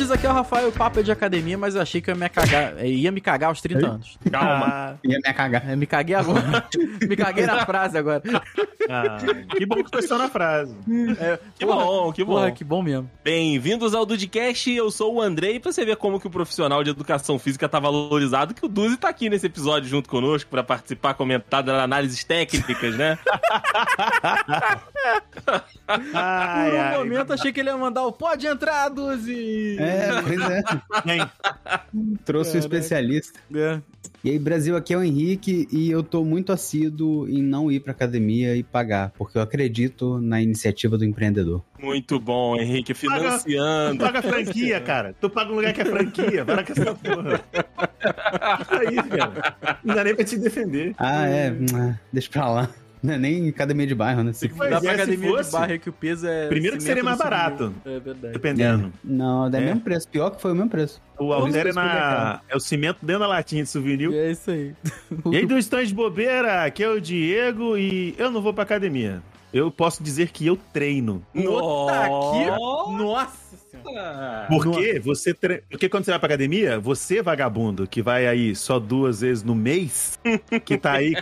Dudes, aqui é o Rafael, o papo é de academia, mas eu achei que eu ia me cagar, ia me cagar aos 30 anos. Calma. Ia me cagar. Eu me caguei agora. me caguei na frase agora. Ah, que bom que foi só na frase. Que bom, que bom. Porra, que bom mesmo. Bem-vindos ao Dudcast, eu sou o Andrei, pra você ver como que o profissional de educação física tá valorizado, que o Duzi tá aqui nesse episódio junto conosco pra participar, comentar das análises técnicas, né? Por Ai, um ai. momento achei que ele ia mandar o pode entrar, Duzi. É, pois é. Hein? Trouxe o especialista. É. E aí, Brasil, aqui é o Henrique e eu tô muito assíduo em não ir pra academia e pagar, porque eu acredito na iniciativa do empreendedor. Muito bom, Henrique, Tu financiando. paga franquia, cara. Tu paga um lugar que é franquia. Para com essa porra. É isso, cara. Não dá nem pra te defender. Ah, é. hum, Deixa pra lá. Não é nem academia de bairro, né? Se Pois Dá é, pra se academia fosse- de barra que o peso é. Primeiro que seria mais barato. É verdade. Dependendo. Não, é o É. mesmo preço. Pior que foi o mesmo preço. O Alter é na. É o cimento dentro da latinha de souvenir. É isso aí. E aí, do stand de bobeira, aqui é o Diego e eu não vou pra academia. Eu posso dizer que eu treino. Puta que. Nossa. Nossa senhora. Porque você tre... Porque quando você vai pra academia, você, vagabundo, que vai aí só duas vezes no mês, que tá aí,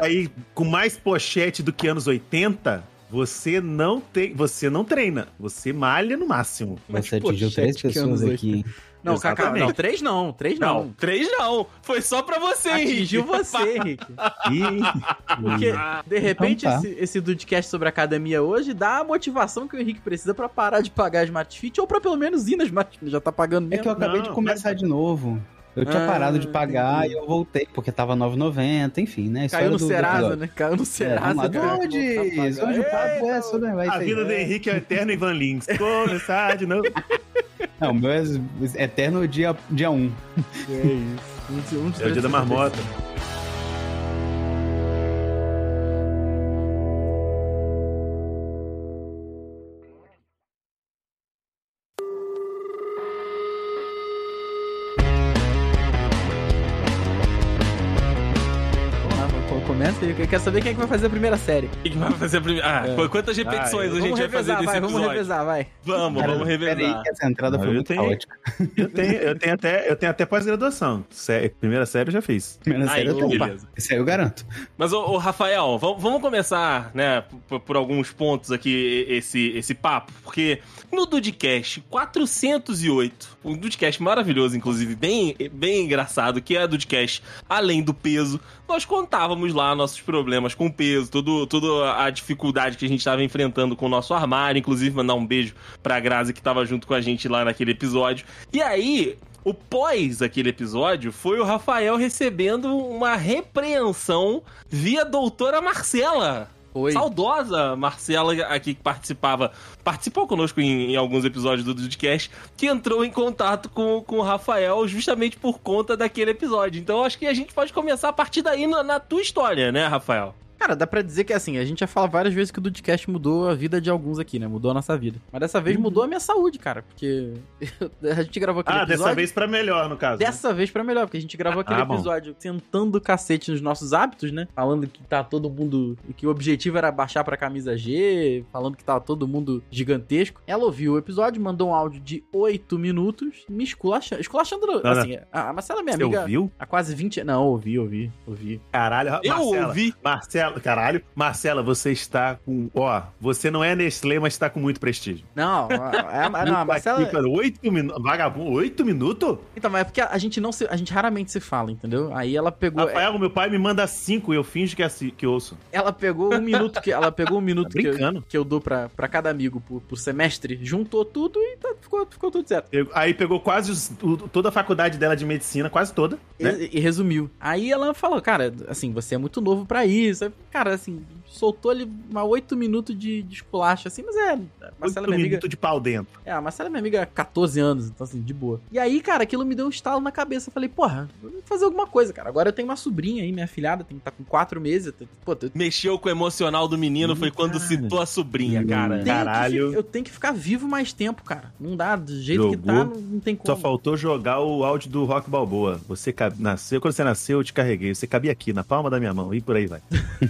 aí com mais pochete do que anos 80, você não tem. Você não treina. Você malha no máximo. Mas, Você atingiu pochete, três que pessoas anos aqui. Não, Cacá, não, três não, três não. Não, três não. Foi só pra você, Atingiu Henrique. você, Henrique. Porque, de repente, Então tá. esse, esse Dudcast sobre academia hoje dá a motivação que o Henrique precisa pra parar de pagar a Smart Fit ou pra pelo menos ir na Smart Fit. Já tá pagando É mesmo. que eu acabei de Não, começar de novo. Eu tinha Ah, parado de pagar e eu voltei, porque tava 9,90, enfim, né? História Caiu no do- do Serasa, episódio. né? Caiu no É, Serasa. vamos lá, cara. Dudes! Hoje o papo é sobre... Vai a vida do Henrique é o eterno Ivan Lins. Começar de novo. Não, o meu é eterno dia 1. Dia um. É isso. Um um É o dia da marmota. Quero saber quem é que vai fazer a primeira série. Quem que vai fazer a primeira. Ah, É. quantas repetições Ah, a gente vamos vai fazer revezar, desse vai, episódio? vamos revezar, vai. Vamos, Cara, vamos Peraí, revezar. que essa entrada Não, foi eu muito tenho- caótica. Eu tenho, eu tenho até, eu tenho até pós-graduação. Sé- Primeira série eu já fiz. Primeira Aí, série eu tenho. beleza. Isso aí eu garanto. Mas, ô, ô, Rafael, vamos, vamos começar, né, por, por alguns pontos aqui, esse, esse papo, porque no Dudcast 408, um Dudcast maravilhoso, inclusive, bem, bem engraçado, que é a Dudcast Além do Peso, nós contávamos lá nossos problemas com peso, tudo, toda a dificuldade que a gente estava enfrentando com o nosso armário, inclusive mandar um beijo pra Grazi que tava junto com a gente lá naquele episódio. E aí, o pós aquele episódio foi o Rafael recebendo uma repreensão via doutora Marcela. Oi. Saudosa Marcela aqui que participava, participou conosco em, em alguns episódios do Dudcast, que entrou em contato com, com o Rafael justamente por conta daquele episódio. Então acho que a gente pode começar a partir daí na, na tua história, né, Rafael? Cara, dá pra dizer que assim, a gente já fala várias vezes que o Dudcast mudou a vida de alguns aqui, né? Mudou a nossa vida. Mas dessa vez mudou a minha saúde, cara. Porque a gente gravou aquele Ah, episódio. dessa vez pra melhor, no caso. né? Dessa vez pra melhor, porque a gente gravou aquele Ah, episódio sentando o cacete nos nossos hábitos, né? Falando que tá todo mundo. que o objetivo era baixar pra camisa G, falando que tava todo mundo gigantesco. Ela ouviu o episódio, mandou um áudio de 8 minutos, me esculachando. Esculachando, não. assim, a a Marcela, é minha Você amiga. ouviu? Há quase 20 Não, ouvi, ouvi, ouvi. Caralho, Eu Marcela. ouvi. Marcela, caralho. Marcela, você está com. Ó, você não é Nestlé, mas está com muito prestígio. Não, a- não, a Marcela. Aqui, cara, Oito minutos. Vagabundo, oito minutos? Então, mas é porque a gente não se, a gente raramente se fala, entendeu? Aí ela pegou, Rafael, meu pai me manda cinco e eu finjo que, assi- que ouço. ela pegou um minuto que ela pegou um minuto Tá que, eu, que eu dou pra, pra cada amigo por, por semestre, juntou tudo e tá- ficou, ficou tudo certo. Aí pegou quase os- toda a faculdade dela de medicina, quase toda. Né? E, e resumiu. Aí ela falou, cara, assim, você é muito novo pra isso. Eu cara, assim, soltou ali uma oito minutos de, de esculacho, assim, mas é. A Marcela é Oito minha amiga. minutos de pau dentro. É, a Marcela é minha amiga há 14 anos, então assim, de boa. E aí, cara, aquilo me deu um estalo na cabeça. Eu falei, porra, vou fazer alguma coisa, cara. Agora eu tenho uma sobrinha aí, minha filhada, tem que tá com 4 meses. eu tenho- Pô, eu Mexeu com o emocional do menino Hum, foi quando citou a sobrinha, cara. que Caralho. fi- eu tenho que ficar vivo mais tempo, cara. Não dá, do jeito que Jogou. tá, não, não tem como. Só faltou jogar o áudio do Rock Balboa. Você ca- nasceu, quando você nasceu, eu te carreguei. Você cabia aqui, na palma da minha mão, e por aí vai.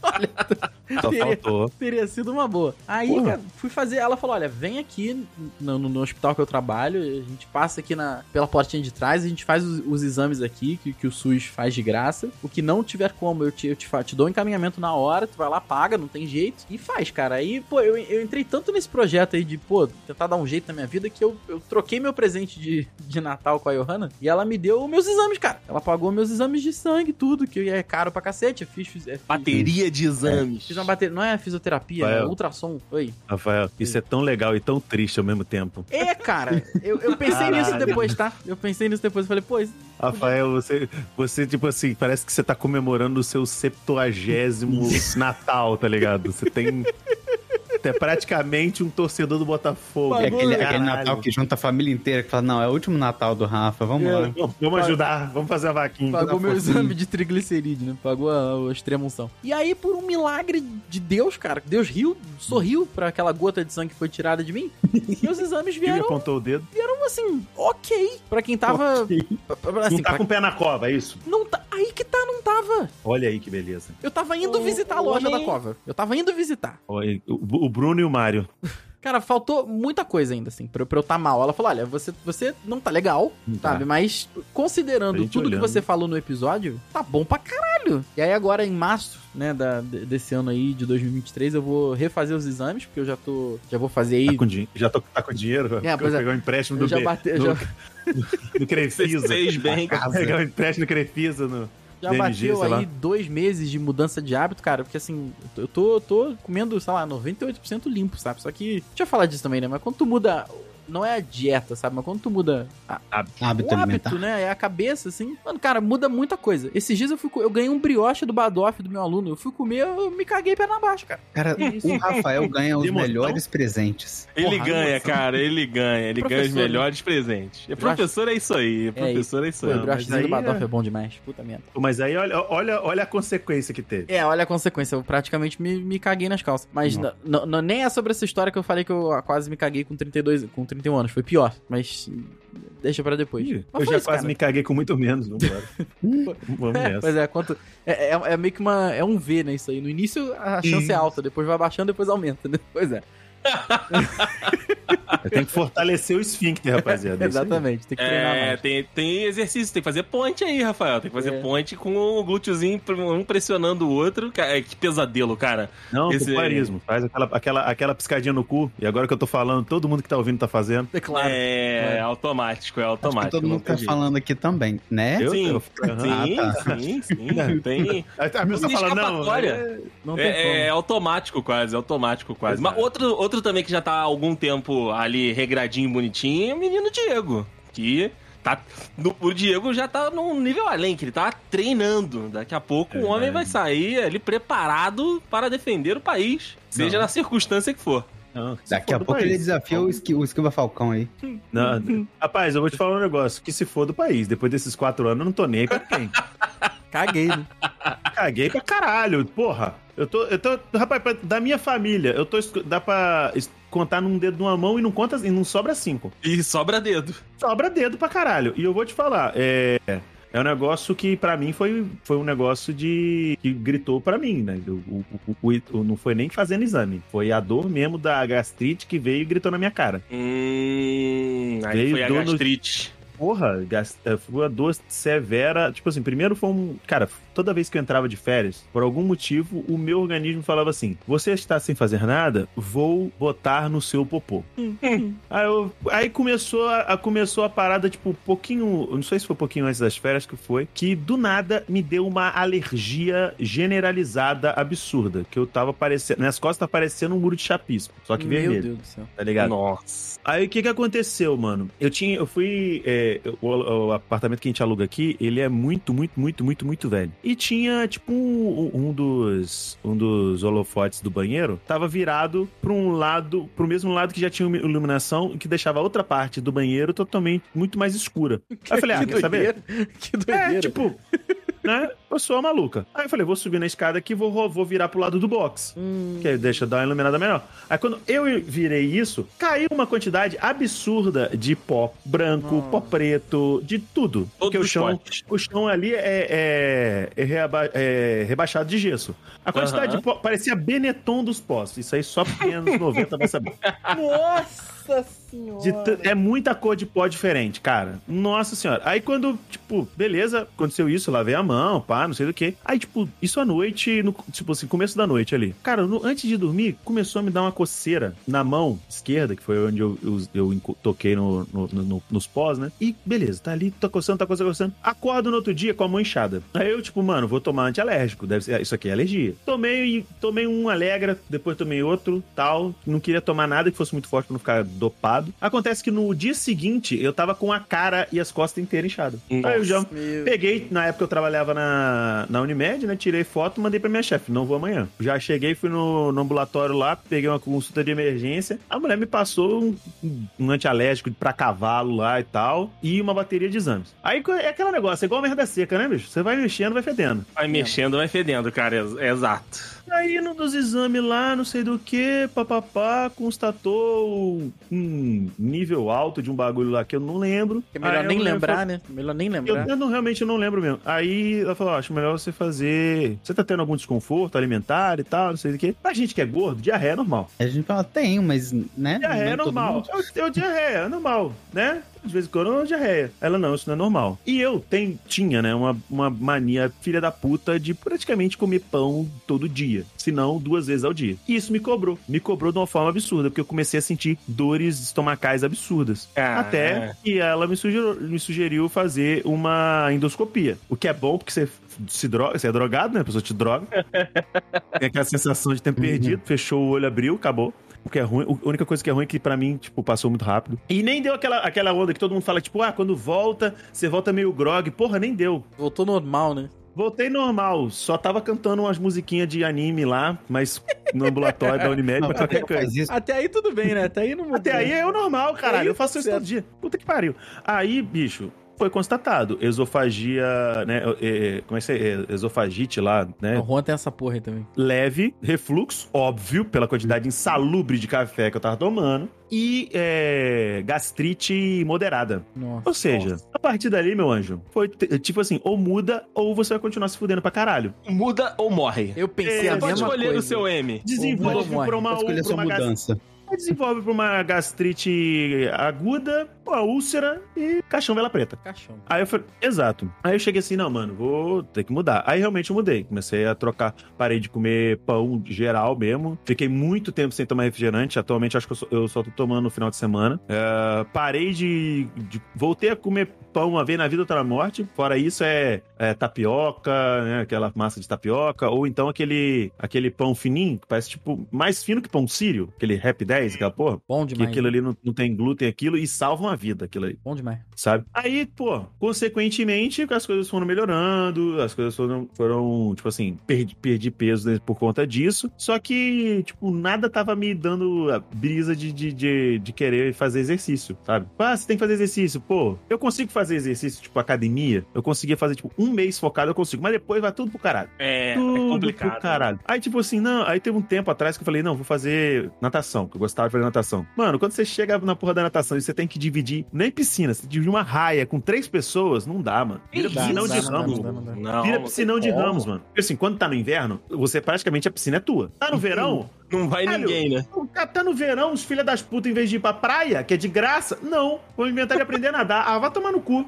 Só Teria- faltou. Teria sido uma boa. Aí, Porra. cara, fui fazer. Ela falou: olha, vem aqui no, no- no hospital que eu trabalho. A gente passa aqui na, pela portinha de trás, a gente faz os, os exames aqui, que, que o SUS faz de graça. O que não tiver como, eu te, eu te, te dou um encaminhamento na hora, tu vai lá, paga, não tem jeito. E faz, cara. Aí, pô, eu, eu entrei tanto nesse projeto aí de, pô, tentar dar um jeito na minha vida que eu, eu troquei meu presente de, de Natal com a Johanna e ela me deu meus exames, cara. Ela pagou meus exames de sangue, tudo, que é caro pra cacete. Eu fiz. fiz, é, fiz- Bateria de exames. Fiz uma bateria. Não é fisioterapia, Vai, é ó. ultrassom. Oi. Rafael, isso é tão legal e tão triste ao mesmo tempo. É, cara. Eu, eu pensei Caralho. nisso depois, tá? Eu pensei nisso depois. Eu falei, pô, Rafael, você, você, tipo assim, parece que você tá comemorando o seu septuagésimo Natal, tá ligado? Você tem. É praticamente um torcedor do Botafogo. É aquele, aquele. Natal que junta a família inteira que fala, não, é o último Natal do Rafa, vamos É. lá. Vamos- ajudar, vamos fazer a vaquinha. pagou meu exame de triglicerídeo, né? Pagou a, a extremunção. E aí, por um milagre de Deus, cara, Deus riu, sorriu pra aquela gota de sangue que foi tirada de mim. e os exames Ele vieram, apontou o dedo. vieram assim, ok. Pra quem tava. pra- assim, não tá pra- com o pé na cova, é isso? não tá. Aí que tá, não tava. Olha aí que beleza. Eu tava indo O- visitar a loja homem- da cova. Eu tava indo visitar. Olha, o Bruno e o Mário. Cara, faltou muita coisa ainda, assim, pra, pra eu tá mal. Ela falou: olha, você, você não tá legal, Tá. sabe? Mas considerando tudo olhando. que você falou no episódio, tá bom pra caralho. E aí agora em março, né, da, de- desse ano aí, de 2023, eu vou refazer os exames, porque eu já tô. Já vou fazer aí. Tá com, din- já tô, tá com dinheiro? É, pois é. pegar um empréstimo do Eu já B- bate- eu do, já- do Crefisa. Seis bem. Pegar um empréstimo do Crefisa no... Já DMG, bateu sei lá. aí dois meses de mudança de hábito, cara, porque assim, eu tô, eu tô comendo, sei lá, 98% limpo, sabe? Só que, deixa eu falar disso também, né? Mas quando tu muda, não é a dieta, sabe? Mas quando tu muda a- Hábito o alimentar. hábito, né? É a cabeça, assim. Mano, cara, muda muita coisa. Esses dias eu fui eu ganhei um brioche do Badoff do meu aluno. Eu fui comer, eu me caguei perna abaixo, cara. Cara, o Rafael ganha os melhores presentes. Ele Porra, ganha, emoção. cara, ele ganha. Ele ganha os né? melhores presentes. E professor é isso aí, professor é isso aí. o briochezinho do Badoff é- é bom demais. Puta merda. Mas aí olha, olha, olha a consequência que teve. É, olha a consequência. Eu praticamente me, me caguei nas calças. Mas Não. nem é sobre essa história que eu falei que eu quase me caguei com 32, com 31 anos. Foi pior. Mas deixa pra depois. Ih, eu já isso, quase cara. me caguei com muito menos. Vambora. Vamos É, nessa. pois é, quanto. É, é, é meio que uma. É um V, né? Isso aí. No início a chance é Isso. alta, depois vai baixando, depois aumenta, né? Pois é. Tem que fortalecer o esfíncter, rapaziada. é. Exatamente, tem que treinar É, mais. tem, tem exercício, tem que fazer ponte aí, Rafael. Tem que fazer É. ponte com o glúteozinho um pressionando o outro. Cara, que pesadelo, cara. Não, Esse- popularismo. Faz aquela, aquela, aquela piscadinha no cu. E agora que eu tô falando, todo mundo que tá ouvindo tá fazendo. É claro. É, É. automático, é Acho automático. que todo não mundo tá jeito. falando aqui também, né? Eu? Sim, Eu- sim, Ah, tá. sim, sim. Tem, A minha Não tá falando, não. é- Não tem É, é automático quase, é automático quase. Mas outro, outro também que já tá há algum tempo ali regradinho, bonitinho, é o menino Diego. Que tá. no- o Diego já tá num nível além, que ele tá treinando. Daqui a pouco É o homem vai sair ali preparado para defender o país. Seja Não. na circunstância que for. Não, Daqui for a pouco país. ele desafia o, esqui, o Esquiva Falcão aí. Não, rapaz, eu vou te falar um negócio. Que se for do país, depois desses quatro anos, eu não tô nem aí pra quem. Caguei, né? Caguei pra caralho, porra. Eu tô, eu tô, rapaz, pra- da minha família, eu tô, dá pra contar num dedo de uma mão e não conta, e não sobra cinco. E sobra dedo. Sobra dedo pra caralho. E eu vou te falar, é, é um negócio que pra mim foi, foi um negócio de que gritou pra mim, né? O, o- o- não foi nem fazendo exame, foi a dor mesmo da gastrite que veio e gritou na minha cara. Hum. Aí Veio foi a dor no- gastrite. Porra, gas- eh, foi uma dor severa. Tipo assim, primeiro foi um. Cara, toda vez que eu entrava de férias, por algum motivo, o meu organismo falava assim: Você está sem fazer nada? Vou botar no seu popô. aí, eu- aí começou, a, a- começou a parada, tipo, um pouquinho. Não sei se foi um pouquinho antes das férias que foi. Que do nada me deu uma alergia generalizada absurda. Que eu tava parecendo. Minhas costas tá parecendo um muro de chapisco. Só que Meu vermelho. Deus do céu. Tá ligado? Nossa. Aí o que que aconteceu, mano? Eu tinha, eu fui, é, o, o apartamento que a gente aluga aqui, ele é muito, muito, muito, muito, muito velho. E e tinha, tipo, um, um dos um dos holofotes do banheiro tava virado pra um lado, pro mesmo lado que já tinha iluminação, que deixava a outra parte do banheiro totalmente muito mais escura. Aí eu falei, ah, que quer saber? doideira. Que doideira. É, tipo, né? Eu sou a maluca. Aí eu falei, vou subir na escada aqui e vou, vou virar pro lado do box. Hum. Que aí deixa dar uma iluminada melhor. Aí quando eu virei isso, caiu uma quantidade absurda de pó branco, Nossa. pó preto, de tudo. Porque o chão, potes. o chão ali é, é- é reaba- é rebaixado de gesso. A quantidade de pó parecia Benetton dos postos. Isso aí só anos 90 vai saber. Nossa senhora. De t- é muita cor de pó diferente, cara. Nossa senhora. Aí quando, tipo, beleza, aconteceu isso, lavei a mão, pá, não sei do que. Aí, tipo, isso à noite, no, tipo assim, começo da noite ali. Cara, no- antes de dormir, começou a me dar uma coceira na mão esquerda, que foi onde eu, eu, eu toquei no, no- no- nos pós, né? E beleza, tá ali, tá coçando, tá coçando, coçando. Acordo no outro dia com a mão inchada. Aí eu, tipo, mano, vou tomar antialérgico. Deve ser, isso aqui é alergia. Tomei, tomei um Alegra, depois tomei outro, tal. Não queria tomar nada que fosse muito forte pra não ficar dopado. Acontece que no dia seguinte, eu tava com a cara e as costas inteiras inchadas. Aí eu já peguei, na época eu trabalhava na, na Unimed, né? Tirei foto, mandei pra minha chefe, não vou amanhã. Já cheguei, fui no, no ambulatório lá, peguei uma consulta de emergência. A mulher me passou um, um antialérgico pra cavalo lá e tal, e uma bateria de exames. Aí é aquele negócio, é igual merda seca, né, bicho? Você vai mexendo, vai fedendo. Vai mexendo, vai fedendo, cara. É, é exato. Aí no dos exames lá, não sei do que, papapá, constatou um nível alto de um bagulho lá que eu não lembro. É melhor Aí nem lembrar, falou- né? Melhor nem Eu, lembrar. eu não, realmente eu não lembro mesmo. Aí ela falou: "Ó, acho melhor você fazer. Você tá tendo algum desconforto alimentar e tal, não sei o que. Pra gente que é gordo, diarreia é normal. A gente fala, tem, mas, né? Diarreia é todo normal. mundo. Eu, eu diarreia, é normal, né? De vez em quando eu diarreia. Ela não, isso não é normal. E eu tem, tinha, né, uma, uma mania filha da puta de praticamente comer pão todo dia. Se não, duas vezes ao dia. E isso me cobrou. Me cobrou de uma forma absurda, porque eu comecei a sentir dores estomacais absurdas. Ah, Até é. que ela me sugeriu, me sugeriu fazer uma endoscopia. O que é bom, porque você se droga, você é drogado, né? A pessoa te droga. Tem aquela sensação de tempo perdido. Fechou o olho, abriu, acabou. O que é ruim, a única coisa que é ruim é que pra mim, tipo, passou muito rápido. E nem deu aquela, aquela onda que todo mundo fala, tipo, ah, quando volta, você volta meio grog. Porra, nem deu. Voltou normal, né? Voltei normal, só tava cantando umas musiquinhas de anime lá, mas no ambulatório da Unimed, Não, mas pra qualquer coisa. Até aí tudo bem, né? Até aí não Até aí é o normal, caralho. Eu faço isso certo. todo dia. Puta que pariu. Aí, bicho, foi constatado. Esofagia, né? é, é, como é que é? Esofagite lá, né? O Juan tem essa porra aí também. Leve, refluxo, óbvio, pela quantidade insalubre de café que eu tava tomando. E é, gastrite moderada. Nossa. Ou seja, a partir dali, meu anjo, foi tipo assim, ou muda ou você vai continuar se fudendo pra caralho. Muda ou morre. Eu pensei É, a pode mesma escolher coisa. o seu M. Desenvolve pra uma, pra uma mudança. desenvolve pra uma gastrite aguda, uma úlcera e caixão vela preta. Caixão. Aí eu falei, exato. Aí eu cheguei assim, não, mano, vou ter que mudar. Aí realmente eu mudei. Comecei a trocar, parei de comer pão geral mesmo. Fiquei muito tempo sem tomar refrigerante. Atualmente acho que eu só, eu só tô tomando no final de semana. É, parei de, de- Voltei a comer pão uma vez na vida, outra na morte. Fora isso é, é tapioca, né? Aquela massa de tapioca. Ou então aquele, aquele pão fininho, que parece tipo mais fino que pão sírio. Aquele Rap 10, aquela porra. Bom Que demais. aquilo ali não, não tem glúten, aquilo, e salva uma vida, aquilo aí Bom demais. sabe? Aí, pô, consequentemente, as coisas foram melhorando, as coisas foram, foram tipo assim, perdi, perdi peso né, por conta disso. Só que, tipo, nada tava me dando a brisa de, de, de, de querer fazer exercício, sabe? Ah, você tem que fazer exercício. Pô, eu consigo fazer exercício, tipo, academia. Eu conseguia fazer, tipo, um mês focado, eu consigo. Mas depois vai tudo pro caralho. É, é Tudo complicado. pro caralho. Aí, tipo assim, não. Aí teve um tempo atrás que eu falei, não, vou fazer natação, que eu gostava de fazer natação. Mano, quando você chega na porra da natação e você tem que dividir, nem piscina, você dividir uma raia com três pessoas, não dá, mano. Vira piscinão não de dá, dá, ramos, não dá, mano. não dá. Não, Vira não piscinão de como. ramos, mano. Porque assim, quando tá no inverno, você praticamente a piscina é tua. Tá no verão, Não vai ninguém, né? o cara tá no verão, os filha das putas, em vez de ir pra praia, que é de graça, não. Vou inventar de aprender a nadar. Ah, vai tomar no cu.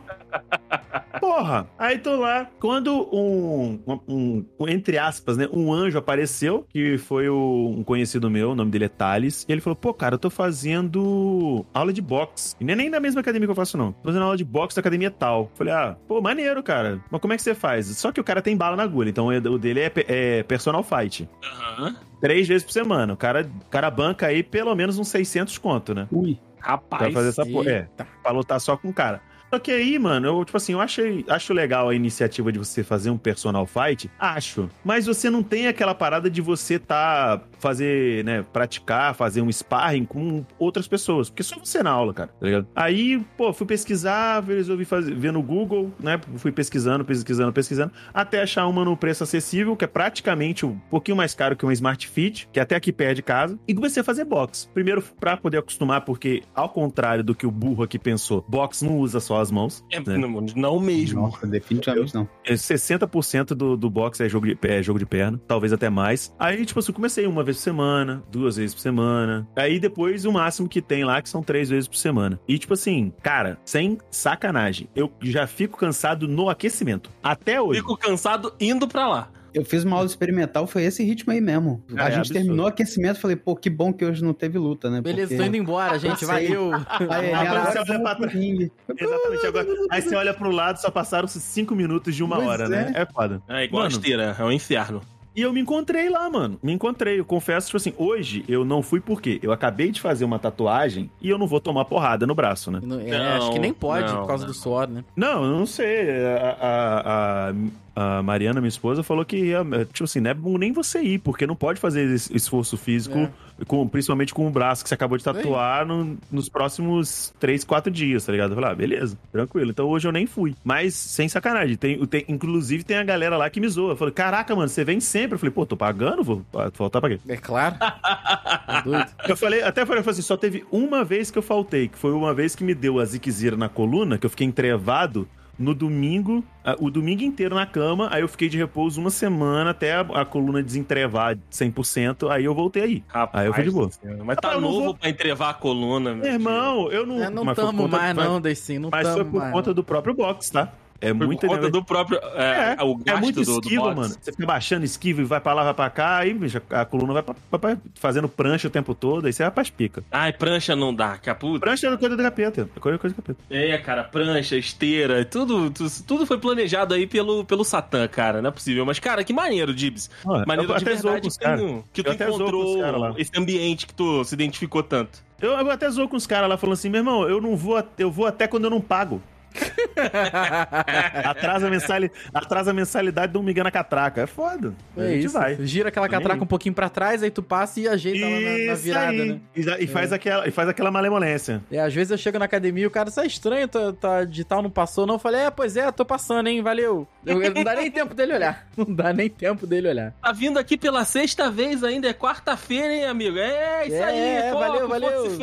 Porra. Aí tô lá. Quando um, um- um- entre aspas, né, um anjo apareceu, que foi o- um conhecido meu, o nome dele é Thales, e ele falou, pô, cara, eu tô fazendo aula de boxe. E nem, nem na mesma academia que eu faço, não. Tô fazendo aula de boxe da academia tal. Falei, ah, pô, maneiro, cara. Mas como é que você faz? Só que o cara tem bala na agulha, então o dele é, é personal fight. Aham. Três vezes por semana. O cara, o cara banca aí pelo menos uns 600 conto, né? Ui. Pra Rapaz. fazer essa porra. É, pra lutar só com o cara. Só que aí, mano, eu, tipo assim, eu achei, acho legal a iniciativa de você fazer um personal fight, acho. Mas você não tem aquela parada de você tá fazer, né, praticar, fazer um sparring com outras pessoas, porque só você na aula, cara, tá ligado? Aí, pô, fui pesquisar, resolvi fazer, ver no Google, né, fui pesquisando, pesquisando, pesquisando, até achar uma no preço acessível, que é praticamente um pouquinho mais caro que uma Smart Fit, que é até aqui perto de casa, e comecei a fazer box. Primeiro pra poder acostumar, porque ao contrário do que o burro aqui pensou, box não usa só as mãos. É, né? não, não mesmo. Nossa, definitivamente não. É, 60% do, do box é jogo, de, é jogo de perna, talvez até mais. Aí, tipo assim, comecei uma vez por semana, duas vezes por semana. Aí depois o máximo que tem lá, que são três vezes por semana. E, tipo assim, cara, sem sacanagem, eu já fico cansado no aquecimento. Até hoje. Fico cansado indo pra lá. Eu fiz uma aula experimental, foi esse ritmo aí mesmo. Ah, a é gente absurdo. terminou o aquecimento, falei, pô, que bom que hoje não teve luta, né? Beleza, Porque- tô indo embora, gente. Valeu. Aí, Agora você olha pra trás. Exatamente. Agora, aí você olha pro lado, só passaram-se cinco minutos de uma Pois hora, né? É foda. É igual Mano. a esteira, é um inferno. E eu me encontrei lá, mano. Me encontrei. Eu confesso, tipo assim, hoje eu não fui porque eu acabei de fazer uma tatuagem e eu não vou tomar porrada no braço, né? Não, é, acho que nem pode não, por causa não. do suor, né? Não, eu não sei. A, a, a, a Mariana, minha esposa, falou que, ia, tipo assim, não é bom nem você ir, porque não pode fazer esse esforço físico, com, principalmente com o braço que você acabou de tatuar no- nos próximos três, quatro dias, tá ligado? Eu falei, ah, beleza, tranquilo. Então hoje eu nem fui. Mas, sem sacanagem, tem, tem, inclusive tem a galera lá que me zoa. Falei, caraca, mano, você vem sempre. Eu falei, pô, tô pagando, vou faltar pra quê? É claro. Doido. Eu falei, até falei, eu falei assim, só teve uma vez que eu faltei, que foi uma vez que me deu a ziquezira na coluna, que eu fiquei entrevado no domingo, o domingo inteiro na cama, aí eu fiquei de repouso uma semana até a, a coluna desentrevar 100%, aí eu voltei aí. Rapaz, Aí eu fui de boa. do. Mas tá Ah, eu não novo vou- pra entrevar a coluna. Meu irmão, eu não... É, não mas foi por tamo conta- mais, mas- não, Deicin. Não Mas foi por mais. conta do próprio box, tá? É por conta do próprio. É, o É gasto muito do, do esquiva, box. mano. Você fica baixando esquiva e vai pra lá, vai pra cá, aí bicho, a coluna vai pra, pra- pra- fazendo prancha o tempo todo, aí você vai pras pica. Ai, prancha não dá, caputa. Prancha é coisa do capeta. É coisa, coisa do capeta. É, cara, prancha, esteira, tudo, tudo, tudo foi planejado aí pelo, pelo Satã, cara. Não é possível. Mas, cara, que maneiro, Dibs. Olha, Maneiro eu de verdade que, caras. tu- que tu Eu encontrou esse ambiente que tu se identificou tanto. Eu, eu até zoo com os caras lá falando assim, meu irmão, eu não vou, eu vou até quando eu não pago. Atrasa a, mensali, atrasa a mensalidade, um migué na catraca. É foda. a É gente isso. vai. Gira aquela Tô catraca aí. um pouquinho pra trás, aí tu passa e ajeita lá na, na Isso virada, aí. né? E, e faz aquela, e faz aquela malemolência. É, às vezes eu chego na academia e o cara, isso é estranho, tá, tá digital não passou, não. Eu falei, é, pois é, tô passando, hein, valeu. Eu- eu- não dá nem tempo dele olhar. Não dá nem tempo dele olhar. Tá vindo aqui pela sexta vez ainda, é quarta-feira, hein, amigo? É isso É, aí, é, foco, valeu, valeu.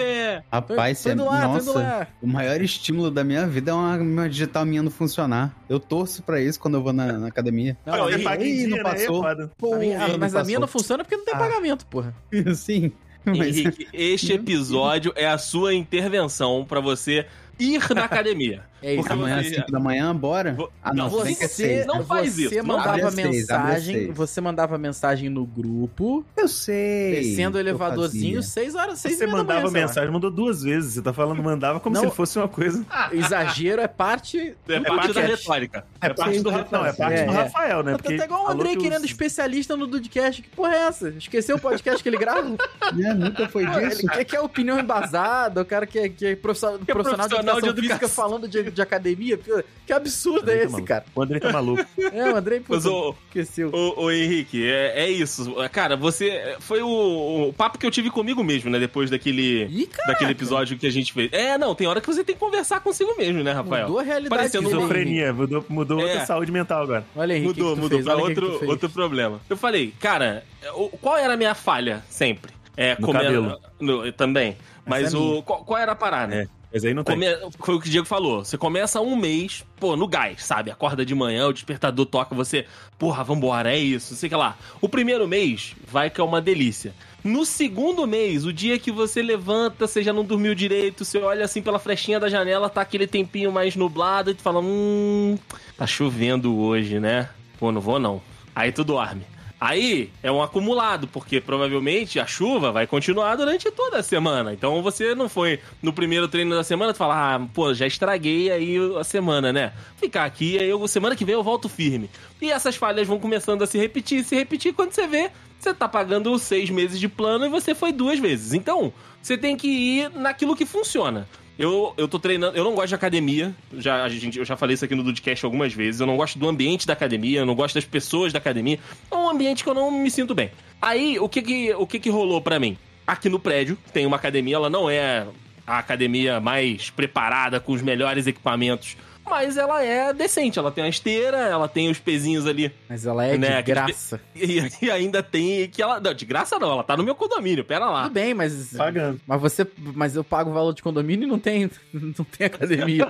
Rapaz, tô indo você- lá, tô indo nossa, lá. o maior estímulo da minha vida é uma, uma digital minha não funcionar. Eu torço pra isso quando eu vou na, na academia. Não, minha- não? Aí é passou. foda. Pô, a minha- não mas a minha não passou. funciona porque não tem Ah. pagamento, porra. Sim. Mas, Henrique, este episódio é a sua intervenção pra você ir na academia. É isso. Porque amanhã às você- 5 da manhã, bora? Ah, não, que é Você, seis. não faz você isso, não mandava mensagem, seis. você mandava mensagem no grupo, Eu sei. descendo o elevadorzinho, fazia. 6 horas, 6 Você mandava mensagem, mandou duas vezes. Você tá falando mandava como Não. se ele fosse uma coisa. Exagero é parte. É do parte da retórica. É parte do, Ra- não, é parte é, do é. Rafael, né? Tá até igual o Andrei que querendo especialista no Dudcast. Que porra é essa? Esqueceu o podcast que ele grava? É, nunca foi disso. Ele quer, quer opinião embasada, o cara que é, que é profissional, é de educação física falando de, de academia. Que absurdo é tá esse, maluco. cara? O Andrei tá maluco. É, o Andrei, pô, Mas, ô, esqueceu. Ô, ô, Henrique, é, é isso. Cara, você. Foi o, o papo que eu tive comigo mesmo, né? Depois daquele. Ih, Daquele episódio que a gente fez. É, não, tem hora que você tem que conversar consigo mesmo, né, Rafael? mudou a realidade Parecendo. Esquizofrenia, mudou, mudou É. outra saúde mental agora. Olha, Henrique, Mudou, o que tu mudou fez? pra Olha o que que tu outro, fez. outro problema. Eu falei, cara, o- qual era a minha falha sempre? É, No cabelo. no- também. Mas Essa é o. Qual, qual era a parada? É, mas aí não tem. Come- Foi o que o Diego falou. Você começa um mês, pô, no gás, sabe? Acorda de manhã, o despertador toca, você, porra, vambora, é isso, sei que lá. O primeiro mês vai que é uma delícia. No segundo mês, o dia que você levanta, você já não dormiu direito, você olha assim pela frechinha da janela, tá aquele tempinho mais nublado, e tu fala, hum, tá chovendo hoje, né? Pô, não vou não. Aí tu dorme. Aí é um acumulado, porque provavelmente a chuva vai continuar durante toda a semana. Então você não foi no primeiro treino da semana, tu fala, ah, pô, já estraguei aí a semana, né? Ficar aqui, aí eu, semana que vem eu volto firme. E essas falhas vão começando a se repetir, se repetir, quando você vê, você tá pagando seis meses de plano e você foi duas vezes. Então, você tem que ir naquilo que funciona. Eu, eu tô treinando. Eu não gosto de academia. Já, a gente, eu já falei isso aqui no Dudcast algumas vezes. Eu não gosto do ambiente da academia, eu não gosto das pessoas da academia. É um ambiente que eu não me sinto bem. Aí, o que que, o que, que rolou pra mim? Aqui no prédio tem uma academia, ela não é a academia mais preparada, com os melhores equipamentos. Mas ela é decente, ela tem uma esteira, ela tem os pezinhos ali. Mas ela é Né, de graça. E, e ainda tem que ela. Não, de graça não, ela tá no meu condomínio, pera lá. Tudo bem, mas. Pagando. Mas você. Mas eu pago o valor de condomínio e não tem, não tem academia.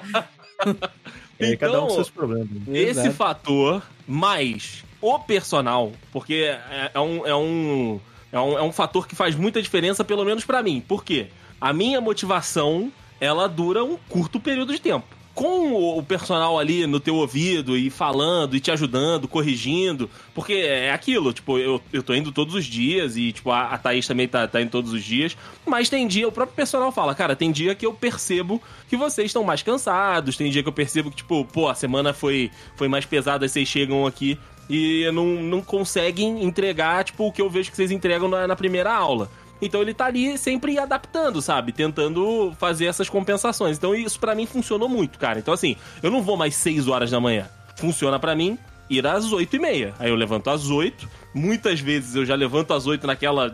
E aí cada um com Então, seus problemas. Esse Exato. fator, mais o personal, porque é, é um, é, um, é, um, é um fator que faz muita diferença, pelo menos pra mim. Por quê? A minha motivação, ela dura um curto período de tempo. Com o- personal ali no teu ouvido e falando e te ajudando, corrigindo, porque é aquilo, tipo, eu, eu tô indo todos os dias e, tipo, a, a Thaís também tá, tá indo todos os dias, mas tem dia, o próprio personal fala, cara, tem dia que eu percebo que vocês estão mais cansados, tem dia que eu percebo que, tipo, pô, a semana foi, foi mais pesada, vocês chegam aqui e não, não conseguem entregar, tipo, o que eu vejo que vocês entregam na, na primeira aula. Então ele tá ali sempre adaptando, sabe? Tentando fazer essas compensações. Então isso pra mim funcionou muito, cara. Então assim, eu não vou mais 6 horas da manhã. Funciona pra mim ir às 8 e meia. Aí eu levanto às 8. Muitas vezes eu já levanto às 8 naquela...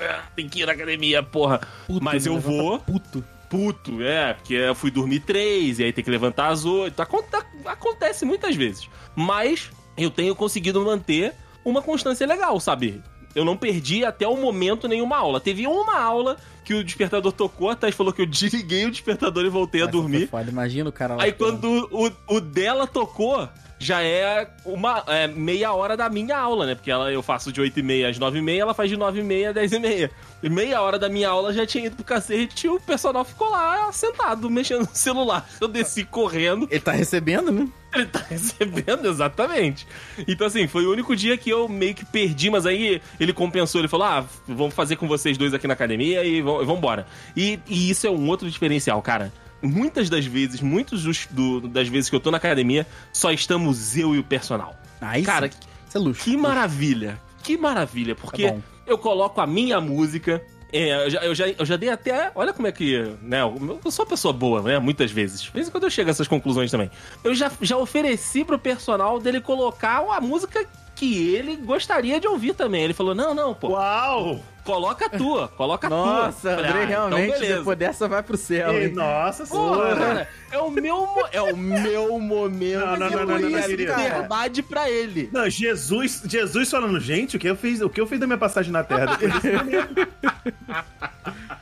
"Ah, Tem que ir na academia, porra. Puto, Mas né? eu Levanta vou Puto. puto, é, porque eu fui dormir três e aí tem que levantar às oito. Aconte- Acontece muitas vezes. Mas eu tenho conseguido manter uma constância legal, sabe? Eu não perdi até o momento nenhuma aula. Teve uma aula que o despertador tocou, a Thais falou que eu desliguei o despertador e voltei a dormir. foda. Imagina o cara lá. Aí quando o, o dela tocou, já é uma é, meia hora da minha aula, né? Porque ela, eu faço de 8 e meia às 9 e meia, ela faz de 9 e meia às 10 e meia. E meia hora da minha aula já tinha ido pro cacete e o personal ficou lá sentado, mexendo no celular. Eu desci correndo, Ele tá recebendo, né? ele tá recebendo, exatamente. Então, assim, foi o único dia que eu meio que perdi, mas aí ele compensou. Ele falou: ah, vamos fazer com vocês dois aqui na academia e vamos embora. E, e isso é um outro diferencial, cara. Muitas das vezes, dos- do- das vezes que eu tô na academia, só estamos eu e o personal. Aí Cara, sim. isso é luxo. que maravilha! Que maravilha, porque Tá bom. eu coloco a minha música. é, eu, já, eu, já, eu já dei até. Olha como é que. Né, eu eu sou uma pessoa boa, né? Muitas vezes. De vez em quando eu chego a essas conclusões também. Eu já, já ofereci pro personal dele colocar a música que ele gostaria de ouvir também. Ele falou: não, não, pô, Uau! Coloca a tua, coloca a tua. Nossa, André, "Ah, então realmente, beleza." depois dessa vai pro céu. Ei, nossa senhora! cara, é o meu, é o meu momento Não, não, de não, não, não, querido. liberdade pra ele. Não, Jesus, Jesus falando, gente, o que eu fiz, o que eu fiz da minha passagem na Terra?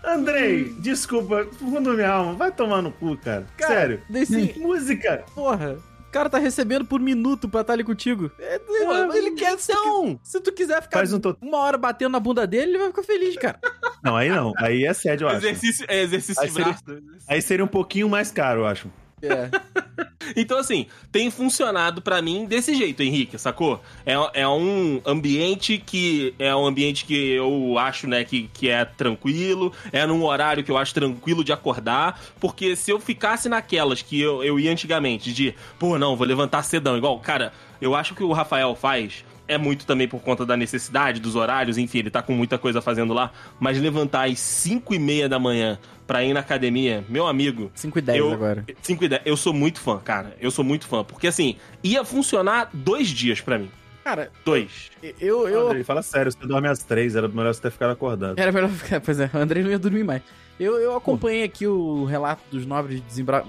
Andrei, desculpa, fundo da minha alma, vai tomar no cu, cara. Cara, Sério. Desse, Música. porra, cara tá recebendo por minuto pra estar ali contigo. É, Pô, ele quer então. Se tu quiser ficar Faz um to- uma hora batendo na bunda dele, ele vai ficar feliz, cara. Não, aí não. Aí é sério, eu acho. Exercício, é exercício Aí de seria- braço. Aí seria um pouquinho mais caro, eu acho. É. Então, assim, tem funcionado pra mim desse jeito, Henrique, sacou? É, é um ambiente que é um ambiente que eu acho, né, que, que é tranquilo, é num horário que eu acho tranquilo de acordar, porque se eu ficasse naquelas que eu, eu ia antigamente, de, pô, não, vou levantar cedão, igual, cara, eu acho que o Rafael faz. É muito também por conta da necessidade, dos horários, enfim, ele tá com muita coisa fazendo lá. Mas levantar às 5 e meia da manhã pra ir na academia, meu amigo, 5 e 10 Eu- agora. 5 e 10. Eu sou muito fã, cara. Eu sou muito fã. Porque assim, ia funcionar dois dias pra mim. Cara, Dois. eu. eu Andrei, fala sério, você dorme às três, era melhor você ter ficado acordado. Era melhor ficar. Pois é, o André não ia dormir mais. Eu, eu acompanhei aqui o relato dos nobres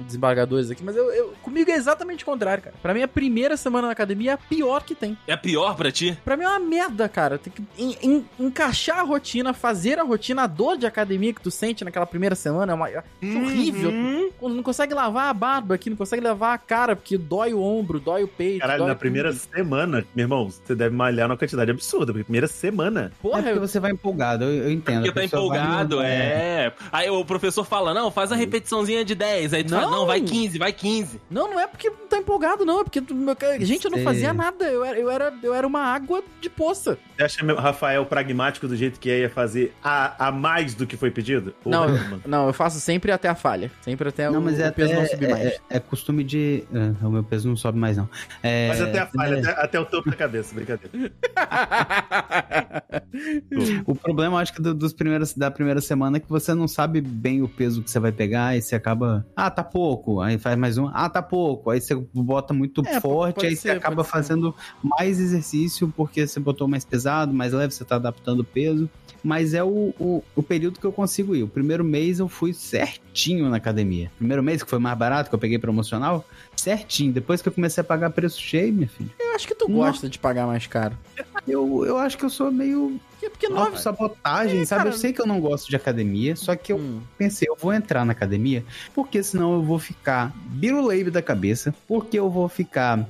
desembargadores aqui, mas eu, eu- comigo é exatamente o contrário, cara. Pra mim, a primeira semana na academia é a pior que tem. É pior pra ti? Pra mim é uma merda, cara. Tem que en- en- encaixar a rotina, fazer a rotina, a dor de academia que tu sente naquela primeira semana é, uma, é horrível. Uhum. Quando Não consegue lavar a barba aqui, não consegue lavar a cara, porque dói o ombro, dói o peito. Caralho, dói na primeira tudo. semana, meu irmão, você deve malhar numa quantidade absurda, porque primeira semana. É Porra, porque eu, você vai empolgado, eu, eu entendo. Porque A tá pessoa vai- empolgado, é. Aí o professor fala, não, faz a repetiçãozinha de 10. Aí tu fala, Não. não, vai 15, vai 15. Não, não é porque tá empolgado, não. É porque, tu- meu cara, gente, eu não fazia nada. Eu era, eu, era, eu era uma água de poça. Você acha meu Rafael pragmático do jeito que é ia fazer a, a mais do que foi pedido? Não, Porra, eu, mano. não, eu faço sempre até a falha. Sempre até Não, o, mas é o peso até- não subir mais. É, é costume de. ah, o meu peso não sobe mais, não. É, Mas até a falha, é, até, até o topo da cabeça, brincadeira. O problema, acho que do- dos primeiros, da primeira semana é que você não sabe bem o peso que você vai pegar e você acaba. Ah, tá pouco. Aí faz mais um. Ah, tá pouco. Aí você bota muito É, forte, aí ser, você acaba fazendo mais exercício porque você botou mais pesado, mais leve, você tá adaptando o peso. Mas é o, o, o período que eu consigo ir. O primeiro mês eu fui certinho na academia. Primeiro mês, que foi mais barato, que eu peguei promocional, certinho. Depois que eu comecei a pagar preço cheio, minha filha, Eu acho que tu Não. gosta de pagar mais caro. eu, eu acho que eu sou meio Porque, porque nove... sabotagem, É, sabe? cara. Eu sei que eu não gosto de academia, só que eu Hum. pensei, eu vou entrar na academia, porque senão eu vou ficar biruleibe da cabeça, porque eu vou ficar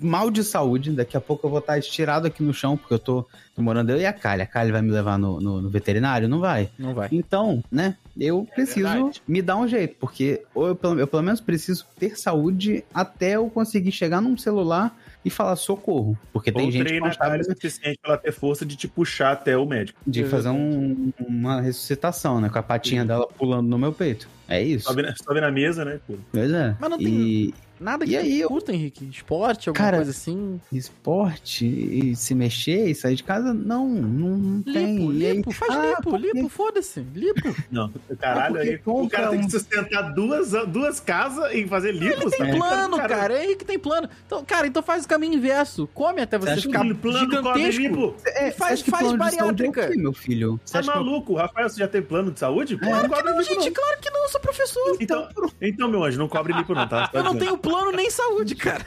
mal de saúde, daqui a pouco eu vou estar estirado aqui no chão, porque eu tô, tô morando eu e a Kali. A Kali vai me levar no, no- no veterinário? Não vai. Não vai. Então, né, eu preciso verdade. me dar um jeito, porque ou eu, pelo- eu pelo menos preciso ter saúde até eu conseguir chegar num celular e falar socorro. Porque tem Ou gente que não sabe o suficiente pra ela ter força de te puxar até o médico. de fazer um- uma ressuscitação, né? Com a patinha dela pulando no meu peito. É isso. Sobe na, sobe na mesa, né? Pô. Pois é. Mas não tem- E Nada que E aí, eu- curta, Henrique? Esporte, alguma Cara, coisa assim? esporte e se mexer e sair de casa, não, não, não tem. Lipo, aí- lipo, faz Ah, lipo, porque- lipo, foda-se. Lipo. Não, caralho, aí o cara tem um- que sustentar duas, duas casas e fazer lipos. Tem né? plano, cara. Henrique tem plano. Então, cara, então faz o caminho inverso. Come até você acha ficar Plano, come gigantesco. lipo. É, E faz- que faz plano de saúde é o bariátrica. quê, meu filho? Você Tá acha que eu- maluco? Rafael, você já tem plano de saúde? É. não cobre Não, lipo, gente, não. claro que não, eu sou professor. Então, então, meu anjo, não cobre lipo, não, tá? Eu não tenho plano nem saúde, cara.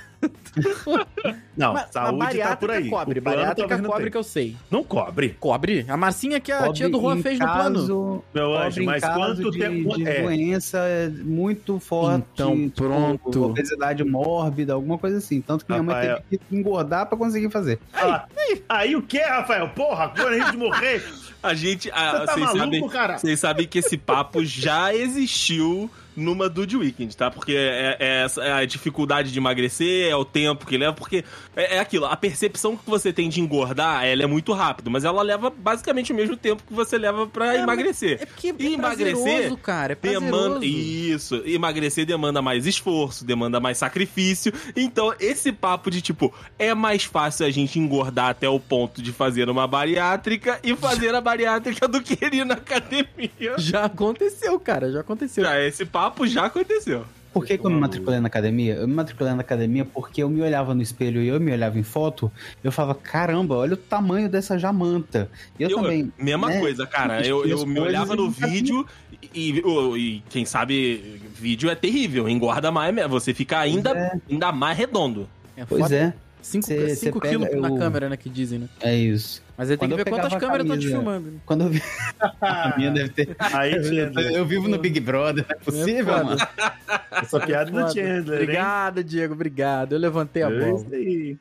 Não, Mas a saúde tá bariátrica por aí. cobre. O plano Bariátrica cobre que eu sei. Não cobre. Cobre. A Marcinha que a Cobre tia do Juan fez no plano. caso- Meu anjo, mas caso quanto de, tempo de é? doença muito forte. Então, tipo, pronto. Obesidade mórbida, alguma coisa assim. Tanto que minha mãe teve que engordar pra conseguir fazer. Ah, aí o que, Rafael? Porra, agora a gente morrer. A gente. ah, Você tá vocês, maluco, sabem, cara? vocês sabem que esse papo já existiu numa Dude Weekend, tá? Porque é, é essa- é a dificuldade de emagrecer, é o tempo que leva, porque é, é aquilo, a percepção que você tem de engordar, ela é muito rápido, mas ela leva basicamente o mesmo tempo que você leva pra É, emagrecer. É porque E é emagrecer cara. É prazeroso. Demanda, isso, emagrecer demanda mais esforço, demanda mais sacrifício. Então, esse papo de tipo, é mais fácil a gente engordar até o ponto de fazer uma bariátrica e fazer a bariátrica do que ir na academia. Já aconteceu, cara. Já aconteceu. Já, esse papo já aconteceu. Por que, que eu me matriculei na academia? Eu me matriculei na academia porque eu me olhava no espelho e eu me olhava em foto, eu falava, caramba, olha o tamanho dessa jamanta. Eu, também. Mesma né, coisa, cara. Eu, eu me olhava no vídeo e, e- e, quem sabe, vídeo é terrível. Engorda mais, mesmo. você fica ainda, é. ainda mais redondo. É Pois foda. é, 5 Cê- cê pega quilos na câmera, né? Que dizem, né? é isso. Mas aí tem que eu ver quantas a câmeras estão te filmando. né? Quando eu vi. a minha deve ter. Aí, Eu, Chandler. eu vivo no Big Brother, não é possível, foda. mano. Essa piada do. Chandler, hein? Obrigado, Diego. Obrigado. Eu levantei a É bola.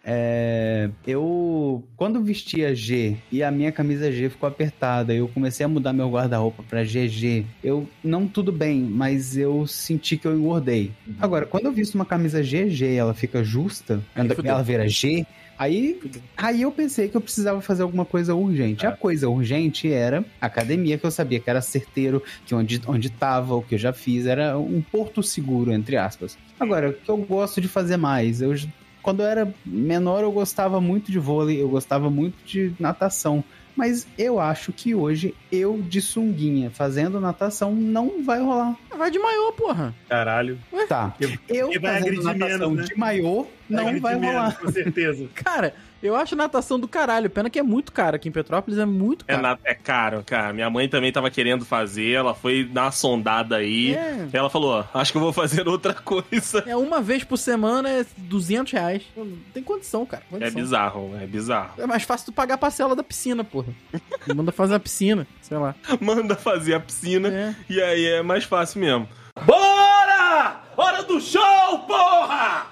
É, eu, quando vestia G e a minha camisa G ficou apertada, eu comecei a mudar meu guarda-roupa pra GG. Eu, não tudo bem, mas eu senti que eu engordei. Agora, quando eu visto uma camisa GG e ela fica justa, ela, ela vira G, aí, aí eu pensei que eu precisava fazer alguma coisa urgente. A coisa urgente era academia, que eu sabia que era certeiro, que onde, onde tava, o que eu já fiz, era um porto seguro, entre aspas. Agora, o que eu gosto de fazer mais? Eu quando eu era menor, eu gostava muito de vôlei, eu gostava muito de natação. Mas eu acho que hoje, eu de sunguinha fazendo natação, não vai rolar. Vai de maiô, porra. Caralho. Tá. Eu vai fazendo natação menos, né? de maiô, não vai menos, rolar. Com certeza. Cara, eu acho natação do caralho. Pena que é muito caro. Aqui em Petrópolis é muito É, caro. na- é caro, cara. Minha mãe também tava querendo fazer, ela foi dar uma sondada aí. É. Ela falou: ó, acho que eu vou fazer outra coisa. É uma vez por semana, é 200 reais. Não tem condição, cara. É Condição. bizarro, é bizarro. É mais fácil tu pagar a parcela da piscina, porra. Manda fazer a piscina, sei lá. Manda fazer a piscina É. e aí é mais fácil mesmo. Bora! Hora do show, porra!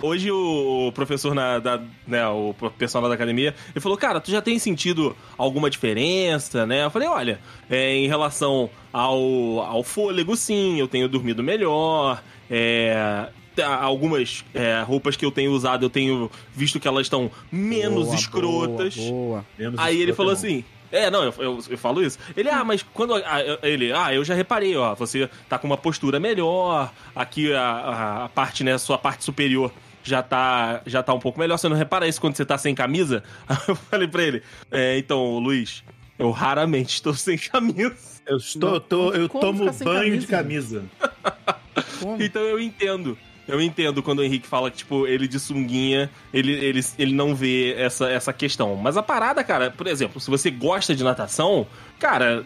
Hoje o professor na, da, né, o personal da academia, ele falou, cara, tu já tem sentido alguma diferença, né? Eu falei, olha, é, em relação ao, ao fôlego, sim, eu tenho dormido melhor, é, tá, algumas é, roupas que eu tenho usado, eu tenho visto que elas estão menos Boa, escrotas. Boa, boa. Menos Aí ele escroto falou é bom. É, não, eu, eu, eu falo isso. Ele, ah, mas quando. ah, eu- ele, ah, eu já reparei, ó. Você tá com uma postura melhor. Aqui a, a, parte, né, sua parte superior já tá, já tá um pouco melhor. Você não repara isso quando você tá sem camisa? eu falei pra ele, é, então, Luiz, eu raramente estou sem camisa. Eu, estou, eu, tô, eu Como tomo banho de camisa? camisa. Como? Então eu entendo. Eu entendo quando o Henrique fala que, tipo, ele de sunguinha, ele, ele, ele não vê essa, essa questão. Mas a parada, cara, por exemplo, se você gosta de natação, cara.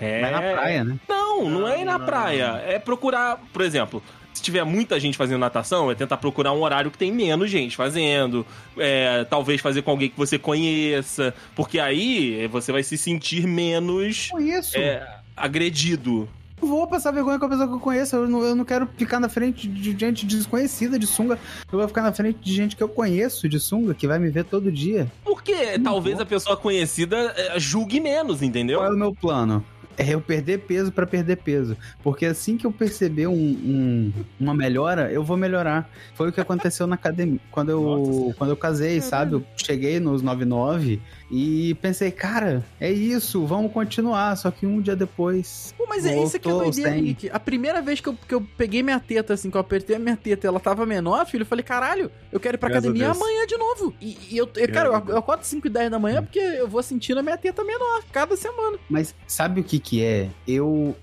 É. Vai na praia, né? Não, não, é ir na Não. praia. É procurar, por exemplo, se tiver muita gente fazendo natação, é tentar procurar um horário que tem menos gente fazendo. É, talvez fazer com alguém que você conheça. Porque aí você vai se sentir menos Com isso. é, agredido. Vou passar vergonha com a pessoa que eu conheço. Eu não, eu não quero ficar na frente de gente desconhecida de sunga. Eu vou ficar na frente de gente que eu conheço de sunga, que vai me ver todo dia. Porque talvez a pessoa conhecida é, julgue menos, entendeu? Qual é o meu plano? É eu perder peso pra perder peso. Porque assim que eu perceber um- um- uma melhora, eu vou melhorar. Foi o que aconteceu na academia. Quando eu, quando eu casei, sabe? Eu cheguei nos 99 e pensei, cara, é isso, vamos continuar. Só que um dia depois. Pô, mas é isso que é Voltou doideira, sem. Henrique. A primeira vez que eu, que eu peguei minha teta, assim, que eu apertei a minha teta, ela tava menor, filho, eu falei, caralho, eu quero ir pra Graças a academia amanhã de novo. E, e eu, eu- cara, eu, eu acordo 5 e 10 da manhã porque eu vou sentindo a minha teta menor cada semana. Mas sabe o que que é? Eu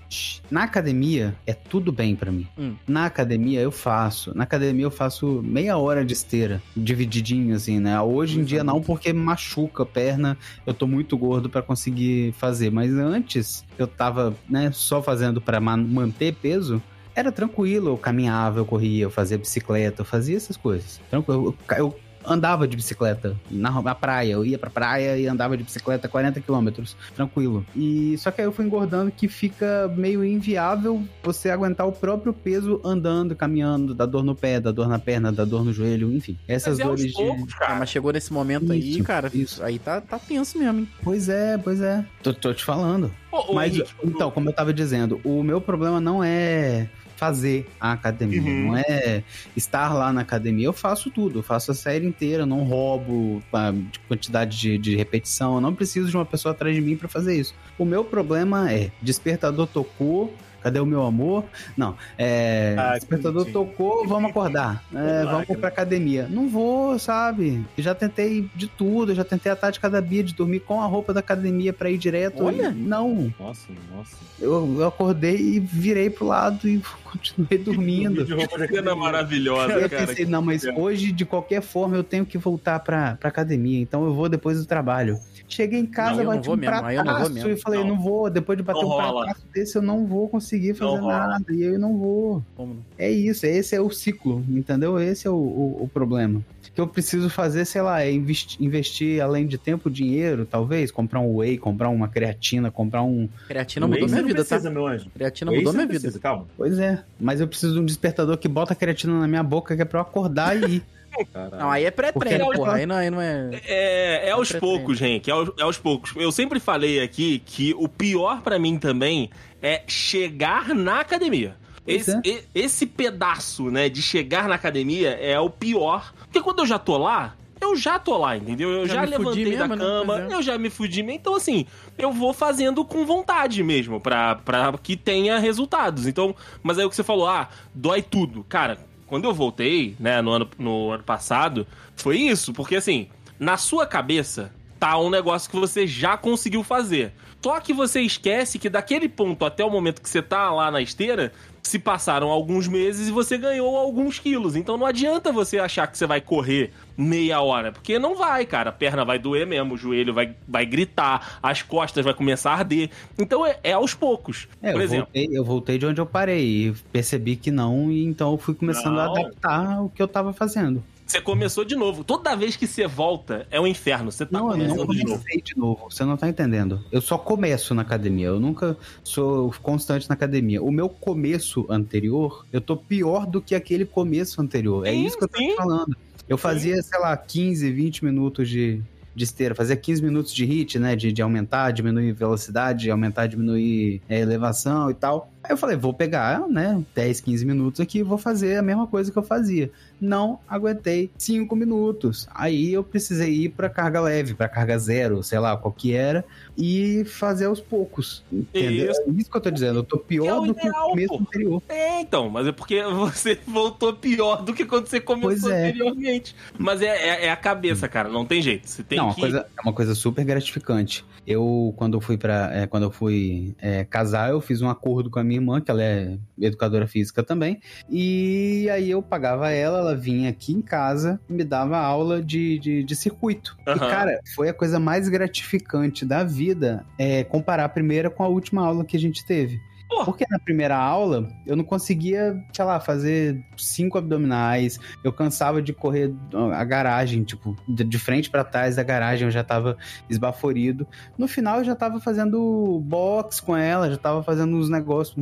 na academia é tudo bem pra mim. Hum. Na academia eu faço, na academia eu faço meia hora de esteira, divididinho assim, né? Hoje em dia não porque machuca a perna, eu tô muito gordo pra conseguir fazer, mas antes eu tava, né, só fazendo pra ma- manter peso. Era tranquilo, eu caminhava, eu corria, eu fazia bicicleta, eu fazia essas coisas. Tranquilo, eu, eu andava de bicicleta na, na praia. Eu ia pra praia e andava de bicicleta 40 quilômetros, tranquilo. E só que aí eu fui engordando que fica meio inviável você aguentar o próprio peso andando, caminhando, da dor no pé, da dor na perna, da dor no joelho, enfim. Essas Mas é aos dores de. poucos, Ah, cara. mas chegou nesse momento aí, Isso, cara, isso. aí tá, tá tenso mesmo, hein? Pois é, pois é. Tô, tô te falando. Ô, ô, Mas, Henrique, então, como eu tava dizendo, o meu problema não é fazer a academia, Uhum. não é estar lá na academia. Eu faço tudo, eu faço a série inteira, não roubo a de quantidade de, de repetição, eu não preciso de uma pessoa atrás de mim pra fazer isso. O meu problema é despertador tocou. Cadê o meu amor? Não, é. Ah, despertador sim. tocou, vamos acordar. É, vamos pra academia. Não vou, sabe? Eu já tentei de tudo, eu já tentei a tática da Bia de dormir com a roupa da academia pra ir direto. Olha. e Não, Nossa, nossa. eu, eu acordei e virei pro lado e continuei dormindo. De roupa de maravilhosa, Eu cara. pensei, não, mas hoje, de qualquer forma, eu tenho que voltar pra, pra academia, então eu vou depois do trabalho. Cheguei em casa, Não, bati um mesmo, prataço mesmo. e falei, Não. não, vou, depois de bater Não um rola. prataço desse, eu não vou conseguir fazer nada, e eu não vou. Como não? É isso, esse é o ciclo, entendeu? Esse é o, o, o problema. O que eu preciso fazer, sei lá, é investi- investir além de tempo, dinheiro, talvez, comprar um whey, comprar uma creatina, comprar um... Creatina Whey mudou minha vida, tá? precisa, meu anjo. Creatina Whey mudou minha não vida. precisa, Calma. Pois é, mas eu preciso de um despertador que bota a creatina na minha boca, que é pra eu acordar e ir. Caralho. Não, aí é pré-treino, Porque- porra. Aí não, aí não é. É, é aos Pré-treino. poucos, gente. É aos, é aos poucos. Eu sempre falei aqui que o pior pra mim também é chegar na academia. Esse, é. esse pedaço, né, de chegar na academia é o pior. Porque quando eu já tô lá, eu já tô lá, entendeu? Eu Já já, levantei da mesmo, né? cama, é. eu já me fudi. Então, assim, eu vou fazendo com vontade mesmo, pra, pra que tenha resultados. Então, mas aí o que você falou, ah, dói tudo. Cara, quando eu voltei, né, no ano, no ano passado, foi isso, porque assim, na sua cabeça tá um negócio que você já conseguiu fazer. Só que você esquece que daquele ponto até o momento que você tá lá na esteira, se passaram alguns meses e você ganhou alguns quilos. Então não adianta você achar que você vai correr meia hora, porque não vai, cara. A perna vai doer mesmo, o joelho vai, vai gritar, as costas vai começar a arder. Então é, é aos poucos. É, Por eu exemplo, voltei, eu voltei de onde eu parei e percebi que não, e então eu fui começando Não. a adaptar o que eu tava fazendo. Você começou de novo. Toda vez que você volta, é um inferno. Você tá Não, eu não começando de novo. comecei de novo. Você não tá entendendo. Eu só começo na academia. Eu nunca sou constante na academia. O meu começo anterior, eu tô pior do que aquele começo anterior. é Sim, isso que eu tô sim. falando. Eu fazia, sei lá, 15, 20 minutos de, de esteira. Fazia 15 minutos de hit, né? De, de aumentar, diminuir velocidade, aumentar, diminuir é, elevação e tal. Aí eu falei, vou pegar, né? 10, 15 minutos aqui e vou fazer a mesma coisa que eu fazia. não aguentei cinco minutos. Aí eu precisei ir pra carga leve, pra carga zero, sei lá qual que era, e fazer aos poucos. Entendeu? Isso. É isso que eu tô dizendo. Eu tô Que é pior do que ideal, o começo pô. anterior. É, então, mas é porque você voltou pior do que quando você começou é. anteriormente. Mas é, é, é a cabeça, cara, não tem jeito. Você tem não, uma que. coisa, é uma coisa super gratificante. Eu, quando eu fui para, quando eu fui casar, eu fiz um acordo com a minha irmã, que ela é educadora física também, e aí eu pagava ela, ela vinha aqui em casa e me dava aula de, de, de circuito. E, Aham. cara, foi a coisa mais gratificante da vida é, comparar a primeira com a última aula que a gente teve. Pô. Porque na primeira aula eu não conseguia, sei lá, fazer cinco abdominais. Eu cansava de correr a garagem, tipo, de frente pra trás da garagem eu já tava esbaforido. No final eu já tava fazendo box com ela, já tava fazendo uns negócios,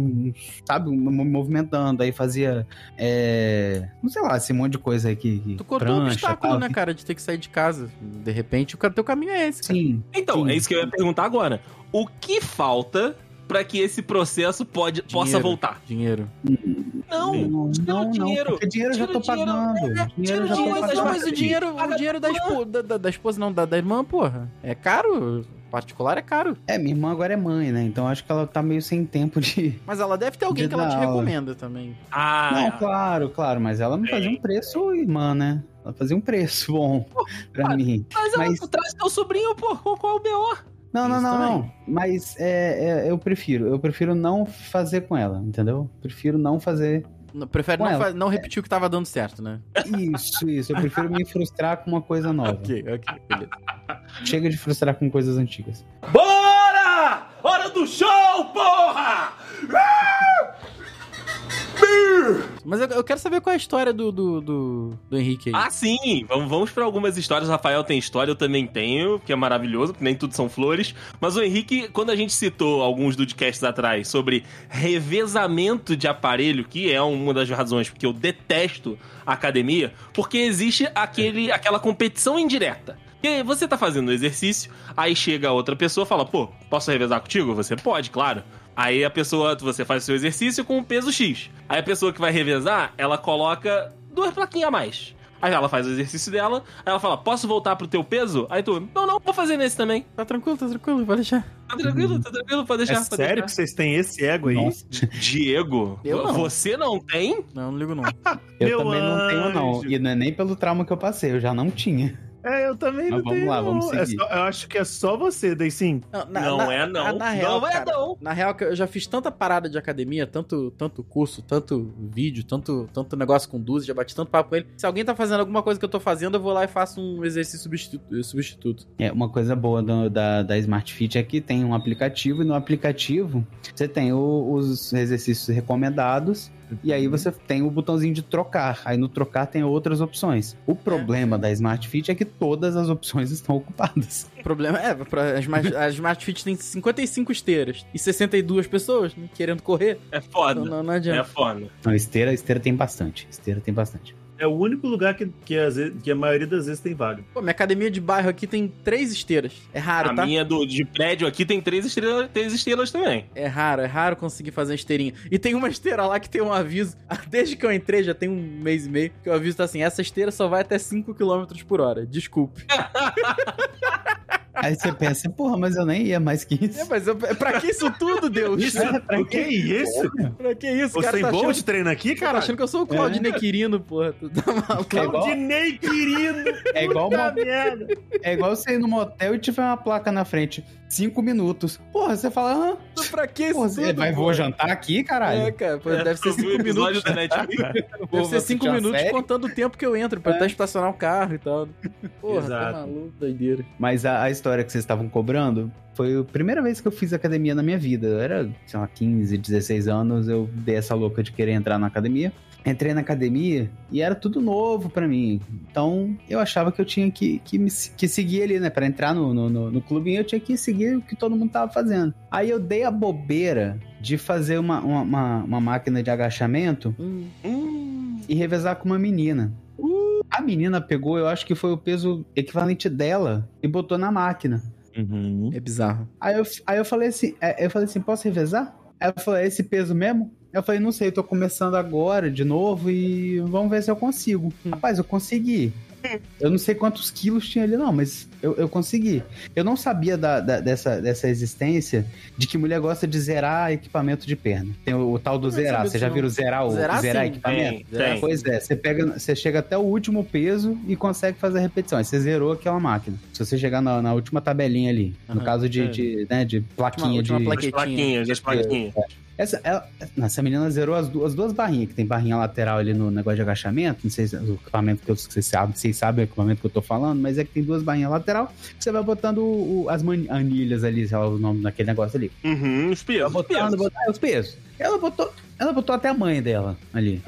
sabe, um- um- movimentando. Aí fazia, é, não sei lá, esse monte de coisa aí que. que Tu contou um prancha, obstáculo, tal. né, cara, de ter que sair de casa. De repente, o teu caminho é esse, cara. Sim. Então, Sim. é isso que eu ia perguntar agora. O que falta pra que esse processo pode, possa Dinheiro. voltar? Dinheiro. Não, Não, não, não, dinheiro. porque dinheiro eu já tô dinheiro. pagando. É, Dinheiro tira eu o já tô dinheiro, Mas, mas pagando. mas o dinheiro, o dinheiro da, espo, da, da- da esposa, não, da, da irmã, porra. É caro. Particular é caro. É, minha irmã agora é mãe, né? Então acho que ela tá meio sem tempo de. Mas ela deve ter alguém De que ela te aula. recomenda também. Ah, Não, claro, claro, mas ela me fazia um preço, irmã, né? Ela fazia um preço bom pra mas- mim. mas, ela mas- traz teu sobrinho, pô. Qual, qual é o B.O.? Não, não, não, não. Mas é, é, eu prefiro. Eu prefiro não fazer com ela, entendeu? Prefiro não fazer. Não- Prefere não, fa- não repetir o que tava dando certo, né? Isso, isso. Eu prefiro me frustrar com uma coisa nova. Ok, ok, beleza. Chega de frustrar com coisas antigas. Bora! Hora do show, porra! Mas eu, eu quero saber qual é a história do, do, do, do Henrique aí. Ah, sim! Vamos, vamos para algumas histórias. O Rafael tem história, eu também tenho, que é maravilhoso, porque nem tudo são flores. Mas o Henrique, quando a gente citou alguns podcasts atrás sobre revezamento de aparelho, que é uma das razões porque eu detesto a academia, porque existe aquele, aquela competição indireta. Porque você tá fazendo o exercício, aí chega outra pessoa e fala, pô, posso revezar contigo? Você pode, claro. Aí a pessoa, você faz o seu exercício com um peso X. Aí a pessoa que vai revezar, ela coloca duas plaquinhas a mais. Aí ela faz o exercício dela, aí ela fala, posso voltar pro teu peso? Aí tu, não, não, vou fazer nesse também. Tá tranquilo, tá tranquilo, vai deixar. Tá tranquilo, tá tranquilo, pode deixar. É pode sério que deixar. vocês têm esse ego aí? Nossa, Diego, Eu não. você não tem? Não, não ligo não. eu Meu também não tenho, não. anjo. E não é nem pelo trauma que eu passei, eu já não tinha. É, eu também Mas não vamos tenho. lá, vamos não. É seguir. só- eu acho que é só você, daí sim. na- Não na- é, não. na- Na real, Não é, cara, não. Na real, eu já fiz tanta parada de academia, tanto, tanto curso, tanto vídeo, tanto, tanto negócio com Duzi, já bati tanto papo com ele. Se alguém tá fazendo alguma coisa que eu tô fazendo, eu vou lá e faço um exercício substitu- substituto. É, uma coisa boa do- da, da Smart Fit é que tem um aplicativo, e no aplicativo você tem o- os exercícios recomendados, e aí você tem o botãozinho de trocar. Aí no trocar tem outras opções. O problema da Smart Fit é que todas as opções estão ocupadas. O problema é, as, Smart- as Smart Fit tem 55 esteiras e 62 pessoas né, querendo correr. É Então foda. não, não É adianta. foda. Não, esteira, esteira tem bastante. Esteira tem bastante. É o único lugar que, que, às vezes- que a maioria das vezes tem vaga. Pô, minha academia de bairro aqui tem três esteiras. É raro, a tá? minha do, de prédio aqui tem três estrelas, três estrelas também. É raro, é raro conseguir fazer uma esteirinha. E tem uma esteira lá que tem um aviso. Desde que eu entrei, já tem um mês e meio, que o aviso tá assim: essa esteira só vai até 5 km por hora. Desculpe. Aí você pensa, porra, mas eu nem ia mais que isso. É, mas eu, pra que isso tudo, Deus? Isso? o que é isso? Pra que isso? Você cara tem tá bom achando, de treino aqui, tá cara? achando que eu sou o Claudinei Quirino, porra. Tu tá maluco? É igual- Claudinei querido! É igual, Puta uma, é igual você ir no motel e tiver uma placa na frente. Cinco minutos. Porra, você fala, ah, Pra que isso você vai, vou jantar aqui, É, caralho. cara, pô, É, deve ser eu vi o 5 episódio minutos. da Netflix. Deve ser 5 assistir uma minutos série. contando o tempo que eu entro pra até estacionar o carro e tal. Porra, tá maluco, doideira. Mas a, a história que vocês estavam cobrando foi a primeira vez que eu fiz academia na minha vida. Eu era, sei lá, 15, 16 anos, eu dei essa louca de querer entrar na academia. Entrei na academia e era tudo novo pra mim. Então eu achava que eu tinha que, que, me, que seguir ali, né? Pra entrar no, no, no, no clubinho eu tinha que seguir o que todo mundo tava fazendo. Aí eu dei a bobeira de fazer uma, uma, uma, uma máquina de agachamento Hum, e revezar com uma menina. A menina pegou, eu acho que foi o peso equivalente dela e botou na máquina. Uhum. é bizarro. Aí eu, aí eu falei assim, é, eu falei assim, posso revezar? Ela falou, é esse peso mesmo? Eu falei, não sei, eu tô começando agora de novo e vamos ver se eu consigo. Rapaz, eu consegui. Eu não sei quantos quilos tinha ali, não, mas eu, eu consegui. Eu não sabia da, da- dessa, dessa existência de que mulher gosta de zerar equipamento de perna. Tem o, o tal do zerar. Você já não. zerar o Zerar, zerar sim. equipamento? Tem, tem. Pois é, você pega, você chega até o último peso e consegue fazer a repetição. Aí você zerou aquela máquina. Se você chegar na, na última tabelinha ali, no Aham, caso de, é. de, né, de plaquinha última de. plaquinha. As plaquinhas, as plaquinhas. Essa, ela- essa menina zerou as, du- as duas barrinhas, que tem barrinha lateral ali no negócio de agachamento. Não sei se é o equipamento que eu- vocês sabem, vocês sabem o equipamento que eu tô falando, mas é que tem duas barrinhas lateral. Você vai botando o- as anilhas ali, sei lá o nome daquele negócio ali. Uhum, os pesos. os botando, pesos. botando, é, os pesos. Ela botou, ela botou até a mãe dela ali.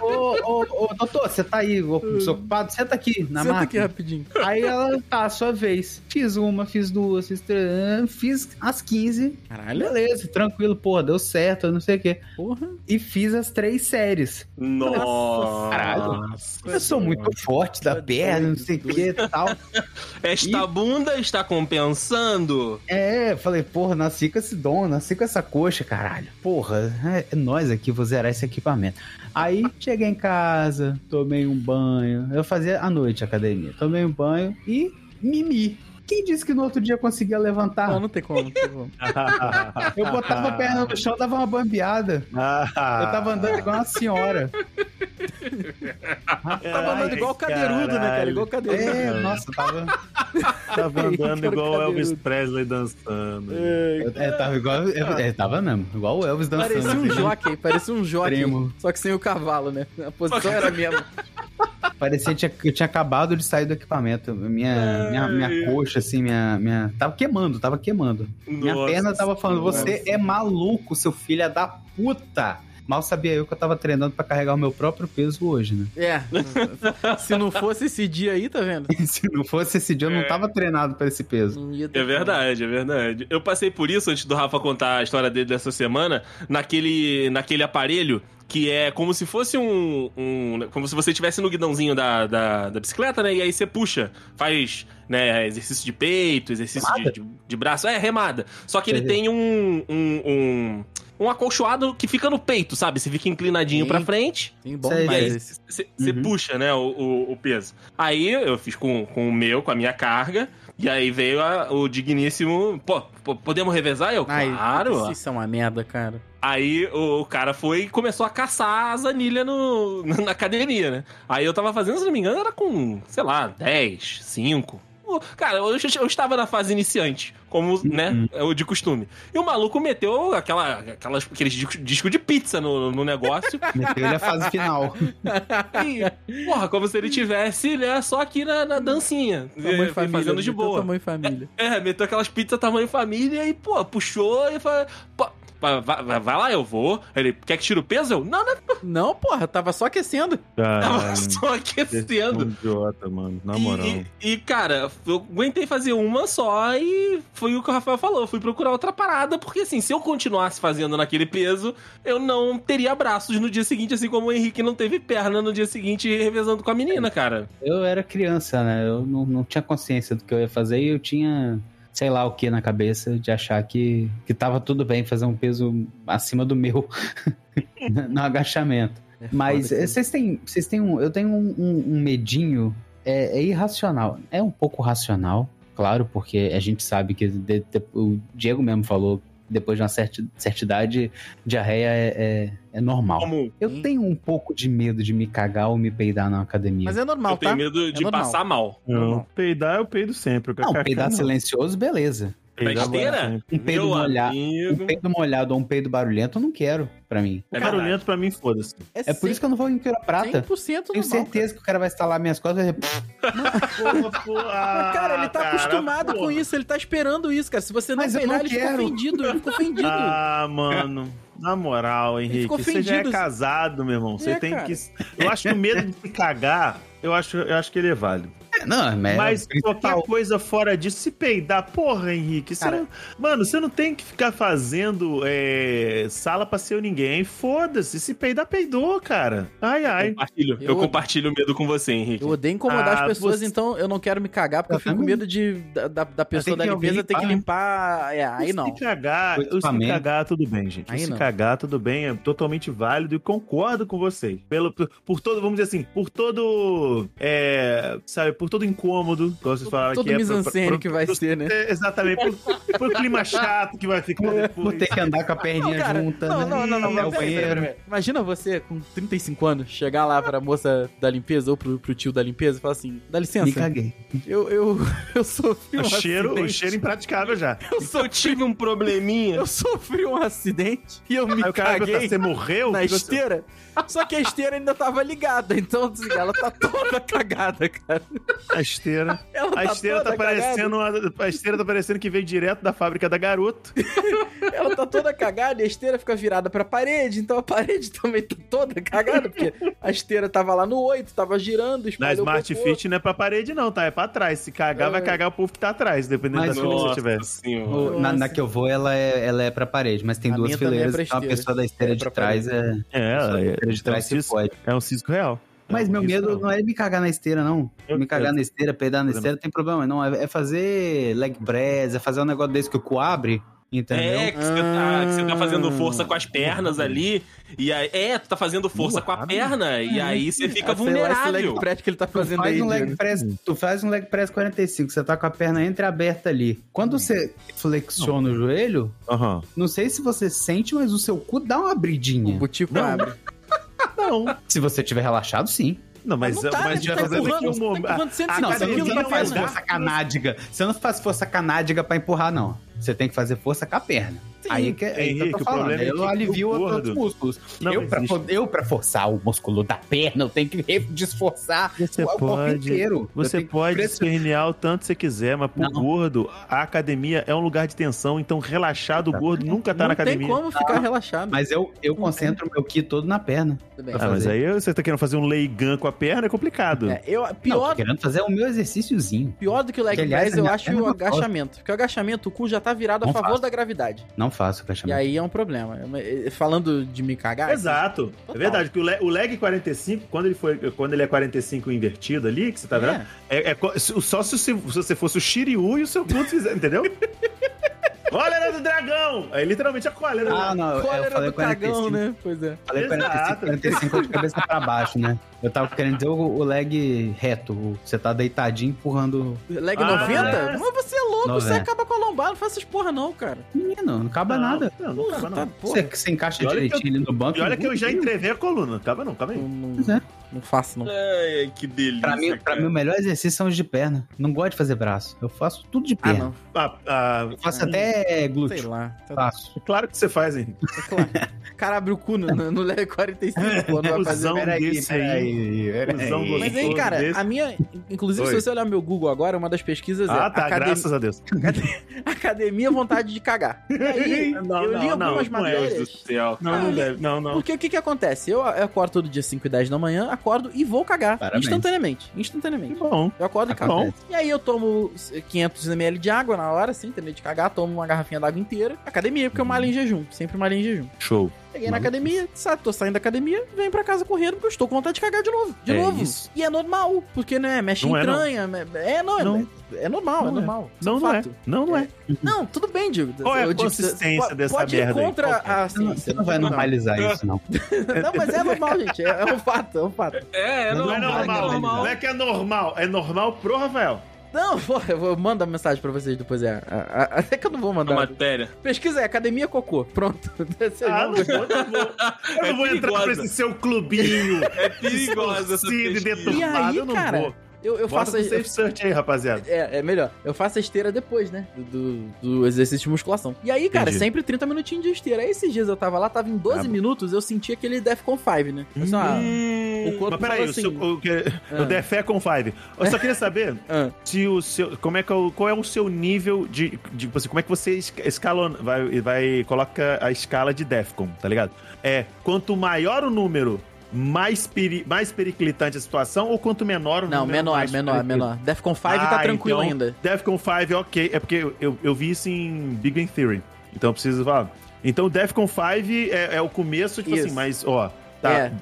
ô, ô, ô, doutor, você tá aí, ô, desocupado? Senta aqui na Senta aqui máquina. rapidinho. Aí ela, tá, sua vez. Fiz uma, fiz duas, fiz três, fiz as 15. Caralho, Beleza, tranquilo, porra, deu certo, não sei o quê. porra. E fiz as três séries. Nossa. Caralho. Eu sou muito forte da perna, não sei o que e tal. Esta bunda está compensando? É, falei, porra, nasci com esse dom, nasci com essa coxa, caralho. Porra, é, é nós aqui, vou zerar esse equipamento. Aí, cheguei em casa, tomei um banho. Eu fazia à noite academia. Tomei um banho e mimi. Quem disse que no outro dia eu conseguia levantar? Não, não tem como, não tem como. Eu botava a perna no chão, dava uma bambeada. Eu tava andando igual uma senhora. Tava andando igual o cadeirudo, né, cara? Igual o cadeirudo. É, nossa, tava. Tava andando igual o Elvis. Presley dançando. Eu, é, tava igual. É, tava mesmo, igual o Elvis dançando. Parecia um jockey, parecia um jockey. Primo. Só que sem o cavalo, né? A posição era a mesma. Parecia que tinha- que eu tinha acabado de sair do equipamento. Minha, minha, minha coxa, assim, minha, minha. Tava queimando, tava queimando. Minha Nossa perna tava falando: você é maluco, seu filho é da puta. Mal sabia eu que eu tava treinando pra carregar o meu próprio peso hoje, né? É. Se não fosse esse dia aí, tá vendo? Se não fosse esse dia, eu não tava treinado pra esse peso. É verdade, é verdade. Eu passei por isso antes do Rafa contar a história dele dessa semana, naquele, naquele aparelho que é como se fosse um. um- como se você estivesse no guidãozinho da, da, da bicicleta, né? E aí você puxa, faz né, exercício de peito, exercício de, de, de braço. É, remada. Só que ele tem um. um, um um acolchoado que fica no peito, sabe? Você fica inclinadinho Sim. pra frente Sim, bom Sei, esse. você Uhum. puxa, né, o, o, o peso. Aí eu fiz com, com o meu, com a minha carga, e aí veio a- o digníssimo. Pô, pô, podemos revezar? Eu, Ai, claro. Isso é uma merda, cara. Aí o, o cara foi e começou a caçar as anilhas no, na academia, né? Aí eu tava fazendo, se não me engano, era com, sei lá, 10, 5. Pô, Cara, eu, eu estava na fase iniciante, como, né, é o de costume. E o maluco meteu aquela, aquelas, aqueles discos disco de pizza no, no negócio. Meteu ele a fase final. E, porra, como se ele tivesse, né, só aqui na, na dancinha. Tamanho eh, família. fazendo de boa. Tamanho família. É, meteu aquelas pizzas tamanho família e, pô, puxou e falou. Vai, lá, eu vou. Ele, quer que tire o peso? Eu, não, não, Não, porra, tava só aquecendo. tava só um aquecendo. idiota, mano. Na E- moral. E, e, cara, eu aguentei fazer uma só e foi o que o Rafael falou. Eu fui procurar outra parada, porque assim, se eu continuasse fazendo naquele peso, eu não teria braços no dia seguinte, assim como o Henrique não teve perna no dia seguinte revezando com a menina, cara. Eu era criança, né? Eu não, não tinha consciência do que eu ia fazer e eu tinha, sei lá o que na cabeça de achar que, que tava tudo bem fazer um peso acima do meu no agachamento. É Mas foda, eh, vocês têm, vocês têm um, eu tenho um, um- um medinho, é, é irracional. É um pouco racional, claro, porque a gente sabe que de- de- o Diego mesmo falou depois de uma certa, certa idade, diarreia é, é, é normal. Como Eu Sim. tenho um pouco de medo de me cagar ou me peidar na academia. Mas é normal, eu tenho tá? medo de normal. passar mal. Não, peidar eu peido sempre. Não, Cacá, peidar não. silencioso, beleza. Vai sempre. Um peido molhado. Um peido molhado ou um peido barulhento eu não quero, pra mim. É Barulhento pra mim, foda-se. É por isso que eu não vou em quiroprata. 100% Tenho normal, certeza que o cara vai estalar minhas costas e vai Porra, porra. Cara. Cara, ele tá cara, acostumado com porra. isso, ele tá esperando isso, cara. Se você não Mas não ele fica quero. ofendido, ele fica ofendido. Ah, mano. Na moral, Henrique, você já é casado, meu irmão. Você É, tem cara. que. Eu acho que o medo de se cagar, eu acho, eu acho que ele é válido. Não, mas, Mas é o principal. qualquer coisa fora disso, se peidar, porra, Henrique, você não- mano, você não tem que ficar fazendo é, sala pra ser ninguém. Foda-se, se peidar, peidou, cara. Ai, ai. Compartilho, eu, Eu- compartilho o medo com você, Henrique. Eu odeio incomodar Ah, as pessoas, você- então eu não quero me cagar, porque eu, Eu fico com medo de, da, da, pessoa da limpeza ter que limpar, né? É, aí não. Se cagar, O se cagar, tudo bem, gente. Aí se não. cagar, tudo bem, é totalmente válido e concordo com vocês. Pelo, por, por todo, vamos dizer assim, por todo. É, sabe, por todo incômodo, como vocês falaram Todo aqui. mise-en-scène que vai pro- ser, né? é, exatamente, por, por clima chato que vai ficar Vou depois. ter que andar com a perninha cara, junta, não, né? não, não, não, É não, o. Imagina você com 35 anos chegar lá pra moça da limpeza ou pro, pro tio da limpeza e falar assim: dá Me licença, caguei. eu, eu, eu sofri um O cheiro, o acidente. cheiro impraticável já. Eu, Se eu tive um probleminha. eu sofri um acidente e eu me Aí o cara caguei você morreu? na esteira. Só que a esteira ainda tava ligada, então assim, ela tá toda cagada, cara. A esteira. Ela A tá esteira toda tá parecendo uma- a esteira tá parecendo que veio direto da fábrica da garoto. Ela tá toda cagada e a esteira fica virada pra parede, então a parede também tá toda cagada, porque a esteira tava lá no 8, tava girando, Na Smart. Fit não é pra parede, não, tá? É pra trás. Se cagar, É. vai cagar o povo que tá atrás, dependendo Mas da fila que você tiver. senhora. Na, na que eu vou, ela é, ela é pra parede, mas tem A duas é fileiras, pra então a pessoa da esteira É de trás é. É, a é, esteira de é um trás se cisco, pode. é um cisco real. Mas É meu medo não é me cagar na esteira, não. Eu- me cagar eu- na esteira, peidar na esteira, não tem problema, não. É, é fazer leg press, é fazer um negócio desse que o cu abre, entendeu? É, que você, tá, que você tá fazendo força com as pernas ali. E aí, é, tu tá fazendo força com a perna. E aí você fica Ah, sei lá, esse vulnerável. leg press que ele tá Tu fazendo faz, aí. um leg press, tu faz um leg press 45, você tá com a perna entreaberta ali. Quando você flexiona o joelho, não sei se você sente, mas o seu cu dá uma O abridinha. butico Não. abre. Não. Se você tiver relaxado, sim. Não, mas, Não tá, mas né? já tá fazendo aqui um tá momento. Ah, 150 não, você quilos não faz força canádica. Você não faz força canádica pra empurrar, não. Você tem que fazer força com a perna. aí que, aí que eu Henrique, tô o falando. problema é eu alivio o outros músculos. Não eu, pra, eu, pra forçar o músculo da perna, eu tenho que desforçar Você o corpo pode- inteiro. Eu Você pode espernear o tanto que você quiser, mas pro Não. gordo, a academia é um lugar de tensão, então relaxado, o gordo nunca tá não na tem academia. como ficar relaxado. Mas eu, eu concentro meu ki todo na perna. Ah, mas aí você tá querendo fazer um leigan com a perna, é complicado. É, eu, Não, tô pior, querendo fazer o meu exercíciozinho. pior do que o leg press, eu acho o é uma agachamento. Porque o agachamento, o cu já tá virado a Não favor faço. da gravidade. Não faço E agachamento. aí é um problema. É, Falando de me cagar. Exato. Total. É verdade, que o, le- o leg 45, quando ele, foi, quando ele é 45 invertido ali, que você tá vendo, É. é, é só se, se você fosse o Shiryu e o seu cu fizer, entendeu? Cólera do dragão! É literalmente a cólera. do Ah, não, eu, eu Cólera falei do cagão, 45. né? Pois é. Falei Exato. 45, 45 de cabeça pra baixo, né? Eu tava querendo dizer o, o leg reto. o- Você tá deitadinho empurrando. Leg Ah, 90? é. Mas você é louco, você 90. acaba com a lombar. Não faz essas porra, não, cara. Menino, não acaba nada. Não, não acaba tá, não. porra. Você, você encaixa direitinho ali no banco. E olha que eu já Não, entrevei a coluna. Acaba não, calma aí. Não, não, Pois é. Não faço, não. Ai, que delícia. Pra mim, pra mim, o melhor exercício são os de perna. Não gosto de fazer braço. Eu faço tudo de Ah, perna. não. Ah, ah, Eu faço Ah, até Sei glúteo. lá. Tá- Faço. claro que você faz, hein? é claro. O cara abre o cu no, no, leg 45, pô, não vai fazer. Peraí. gostoso. Mas aí, cara, desse. a minha. Inclusive, Oi. se você olhar meu Google agora, uma das pesquisas é Ah, tá, academ- graças a Deus. Academia Vontade de Cagar. E aí, Não, eu li não, algumas não é, Meu Deus do matérias. céu. Não, não deve. Não, não. Porque o que que acontece? Eu, eu acordo todo dia 5 e 10 da manhã, acordo e vou cagar. Parabéns. Instantaneamente. Que Instantaneamente. bom. Eu acordo e Tá cago. E aí eu tomo 500ml de água na hora, assim, terminei de cagar, tomo uma garrafinha d'água inteira. Academia, porque eu malho em jejum. Sempre malho em jejum. Show. Cheguei na academia, sabe, tô saindo da academia, venho pra casa correndo porque eu estou com vontade de cagar de novo. De É novo. isso. E é normal, porque, né, mexe Não é, não. entranha. É, não, é, Não. é normal, é Não é. normal. Isso Não, um não é. Não, não é. Não, tudo bem, Diego. Qual é a Eu digo, consistência po- dessa pode merda aí? contra é? a Você não, ciência. você não vai normalizar isso, não. Não, mas é normal, gente. É, é um fato, é um fato. É, é Não é normal, normal. é normal. Não é que é normal. É normal pro Rafael. Não, porra, eu vou mandar mensagem pra vocês depois. É, a- a- até que eu não vou A mandar. matéria. Pesquisa é Academia Cocô. Pronto. Vocês Ah, não vou, não vou. Eu É não vou entrar pra perigosa. esse seu clubinho. É perigosa essa pesquisa. E aí, eu não cara, vou. Eu, eu Bota faço. Eu, safe search aí, rapaziada. é, é melhor. Eu faço a esteira depois, né? Do, do, exercício de musculação. E aí, cara, Entendi. sempre 30 minutinhos de esteira. Aí esses dias eu tava lá, tava em 12 Ah, minutos, eu sentia aquele Defcon 5, né? Eu só, ah, Hum, o corpo Mas peraí, o, assim. seu, o, que, Ah. o Defé com Five. Eu só queria saber ah, se o seu. Como é que é o, qual é o seu nível de. de tipo assim, como é que você esca- escalona. Vai, vai. Coloca a escala de Defcon, tá ligado? É. Quanto maior o número, mais, peri mais periclitante a situação ou quanto menor o Não, menor, menor, menor. Defcon 5 tá Ah, tranquilo então, ainda. Defcon 5, ok. É porque eu, eu, eu vi isso em Big Bang Theory. Então eu preciso falar. Então Defcon 5 é, é o começo, tipo Isso. assim, mas, ó, tá. É.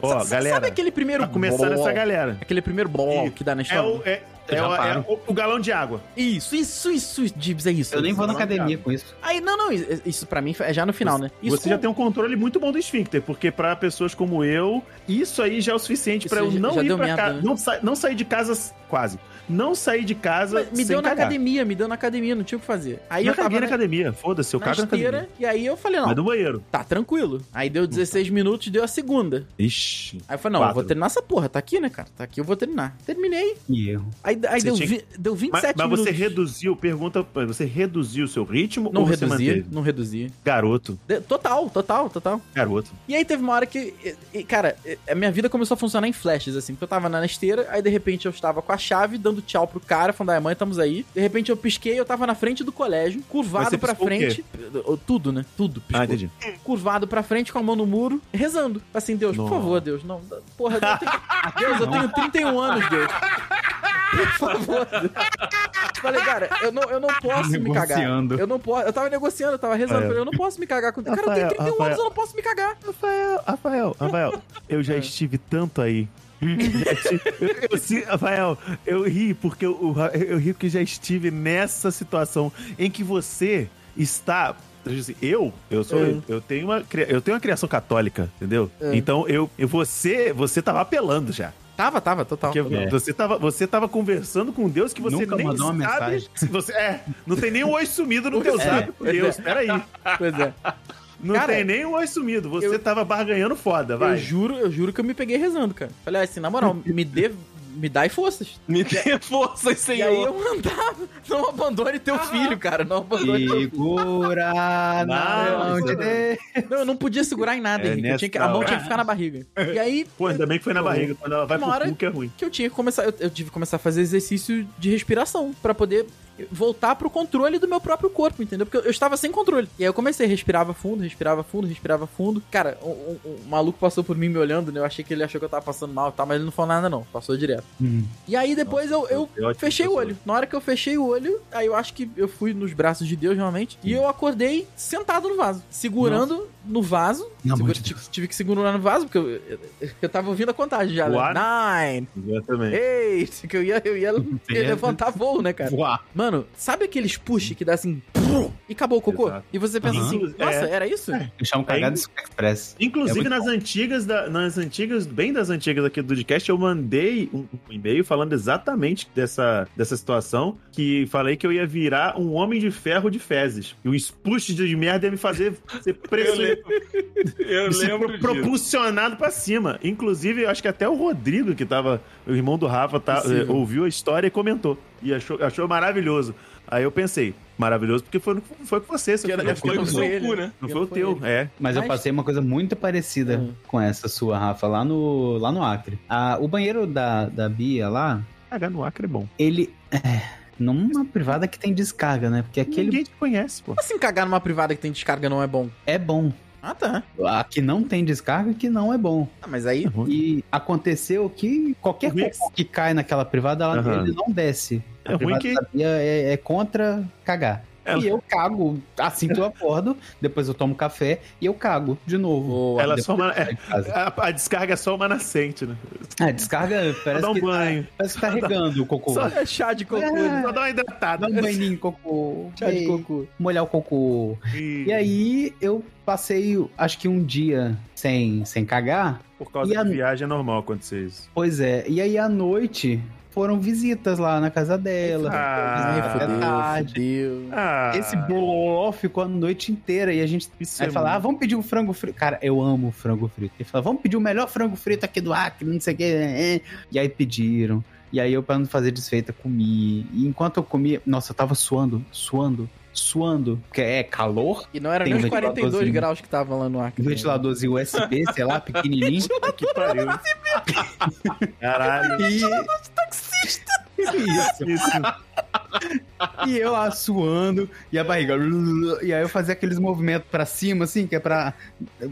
Ó, galera. Sabe aquele primeiro Tá começando bol? essa galera. Aquele primeiro E que dá na É história? o, é, é, já o, é o- o galão de água. Isso, isso, isso, Dibs, é isso. Eu nem vou na academia com isso. Aí, não, não, isso, isso pra mim é já no final, né? Isso Você já com- tem um controle muito bom do esfíncter, porque pra pessoas como eu, isso aí já é o suficiente pra Isso eu já- não já ir pra merda, casa. né? Não, sa não sair de casa quase. Não sair de casa Mas me sem deu na cagar. academia, me deu na academia, não tinha o que fazer. Aí eu eu caguei na na, academia, foda-se, eu na cago na esteira, academia. e aí eu falei, não, Mas no banheiro. tá tranquilo. Aí deu 16 minutos, deu a segunda. Ixi. Aí eu falei, não, eu vou Quatro. terminar essa porra, tá aqui, né, cara? Tá aqui, eu vou terminar. Terminei. Que erro. Aí, aí Você deu, tinha vi- deu Mas, 27 mas você minutos. reduziu, pergunta, você reduziu o seu ritmo Não ou você reduzia, manteve? não reduzia. Garoto, De- Total, total, total. garoto. E aí teve uma hora que, e- e, cara, e- a minha vida começou a funcionar em flashes, assim, porque eu tava na esteira, aí de repente eu estava com a chave, dando tchau pro cara, falando, ai mãe, estamos aí. De repente eu pisquei, eu tava na frente do colégio, curvado pra frente. Tudo, né? Tudo. Piscou. Ah, entendi. Curvado pra frente, com a mão no muro, rezando. Assim, Deus, por favor, Deus, não. Porra, eu tenho, Deus, eu tenho 31 anos, Deus. Por favor. Falei, cara, eu não, eu não posso me cagar. Eu não posso. Eu tava negociando, eu tava rezando. Rafael. Falei, eu não posso me cagar com. Cara, eu tenho Rafael, 31 anos, Rafael. eu não posso me cagar. Rafael, Rafael, Rafael, eu já estive tanto aí. Eu, eu, sim, Rafael, eu ri porque eu, eu, eu ri porque já estive nessa situação em que você está assim, eu, eu sou, É. eu tenho uma, eu tenho uma criação católica, entendeu? É. Então eu, eu você, você tava apelando já. Tava, tava, total. Porque É. você, tava, você tava conversando com Deus que você Nunca nem mandou uma sabe. mensagem. se Você, é, não tem nem um oi sumido no teu É, zap, Deus. é. Peraí. Pois é. Não Cara, tem nem um oi sumido. Você eu- tava barganhando foda, Eu vai. juro, eu juro que eu me peguei rezando, cara. Falei assim, na moral, me dê. Me dai forças. Me dê força, E aí Senhor. eu mandava, não abandone teu filho, cara. Não abandone teu Segura, não, Não, te dê. Não, eu não podia segurar em nada, É Henrique. Eu tinha que- a mão tinha que ficar na barriga. E aí, Pô, ainda bem que foi na barriga. Quando ela vai Uma pro hora- cu, que é ruim. que eu tinha que começar, eu, eu tive que começar a fazer exercício de respiração pra poder voltar pro controle do meu próprio corpo, entendeu? Porque eu, eu estava sem controle. E aí eu comecei, respirava fundo, respirava fundo, respirava fundo. Cara, um, um- um maluco passou por mim me olhando, né? Eu achei que ele achou que eu tava passando mal, tá? Mas ele não falou nada não, passou direto. Hum. E aí depois eu, eu ótimo, fechei o olho. Na hora que eu fechei o olho, aí eu acho que eu fui nos braços de Deus realmente. E eu acordei sentado no vaso, segurando no vaso. Segura- tive, Deus. tive que segurar no vaso, porque eu, eu, eu tava ouvindo a contagem já. O Né? Nine, Exatamente. eight, que eu ia, eu ia levantar voo, né, cara? Voar. Mano, sabe aqueles push que dá assim, e acabou o cocô? Exato. E você pensa Aham. assim, nossa, É. era isso? Me chama cagada de express. Inclusive, É muito nas antigas, da- nas antigas, bem das antigas aqui do podcast, eu mandei um, um e-mail falando exatamente dessa, dessa situação, que falei que eu ia virar um homem de ferro de fezes. E um spush de merda ia me fazer ser preso, Eu lembro pro- disso. propulsionado pra cima. Inclusive, eu acho que até o Rodrigo, que tava, o irmão do Rafa, tá, eh, ouviu a história e comentou. E achou, achou maravilhoso. Aí eu pensei, maravilhoso porque foi, foi com você, seu filho puta. não foi foi o ele, cu, né? Não foi o teu, ele. é. Mas eu passei uma coisa muito parecida Hum. com essa sua, Rafa, lá no, lá no Acre. Ah, o banheiro da, da Bia lá, Cagar no Acre é bom. ele. É, numa privada que tem descarga, né? Porque aquele Ninguém te conhece, pô. Como assim cagar numa privada que tem descarga não é bom? é bom. Ah, tá. A que não tem descarga que não é bom. Ah, mas aí... E aconteceu que qualquer cocô que cai naquela privada, ela, Aham. ele não desce. A É ruim que- da é, é contra cagar. Ela- E eu cago assim que eu acordo, depois eu tomo café e eu cago de novo. Ela é só uma, casa. a, a descarga é só uma nascente, né? Ah, descarga parece Dá um que, banho. parece que tá regando o cocô. Só é chá de cocô. É. né? Só dá uma hidratada. Dá um banhinho em cocô. Chá de cocô. Molhar o cocô. E aí eu passei, acho que um dia sem, sem cagar. Por causa E a- de viagem é normal acontecer isso. Pois é. E aí à noite foram visitas lá na casa dela. Ah, fodeu, tarde. fodeu. Ah, Esse bololó ficou a noite inteira e a gente isso aí é fala, ah, muito- vamos pedir um frango frito. Cara, eu amo frango frito. Ele fala, vamos pedir o melhor frango frito aqui do Acre, não sei o que. E aí pediram. E aí eu, pra não fazer desfeita, comi. E enquanto eu comia, nossa, eu tava suando, suando, suando. Porque é calor, E não era nem os 42 ventiladorzinho. graus que tava lá no Acre. um ventiladorzinho USB, sei lá, pequenininho. que pariu. Caralho. E... Isso. Isso. E eu lá suando, e a barriga. E aí eu fazia aqueles movimentos pra cima, assim, que é pra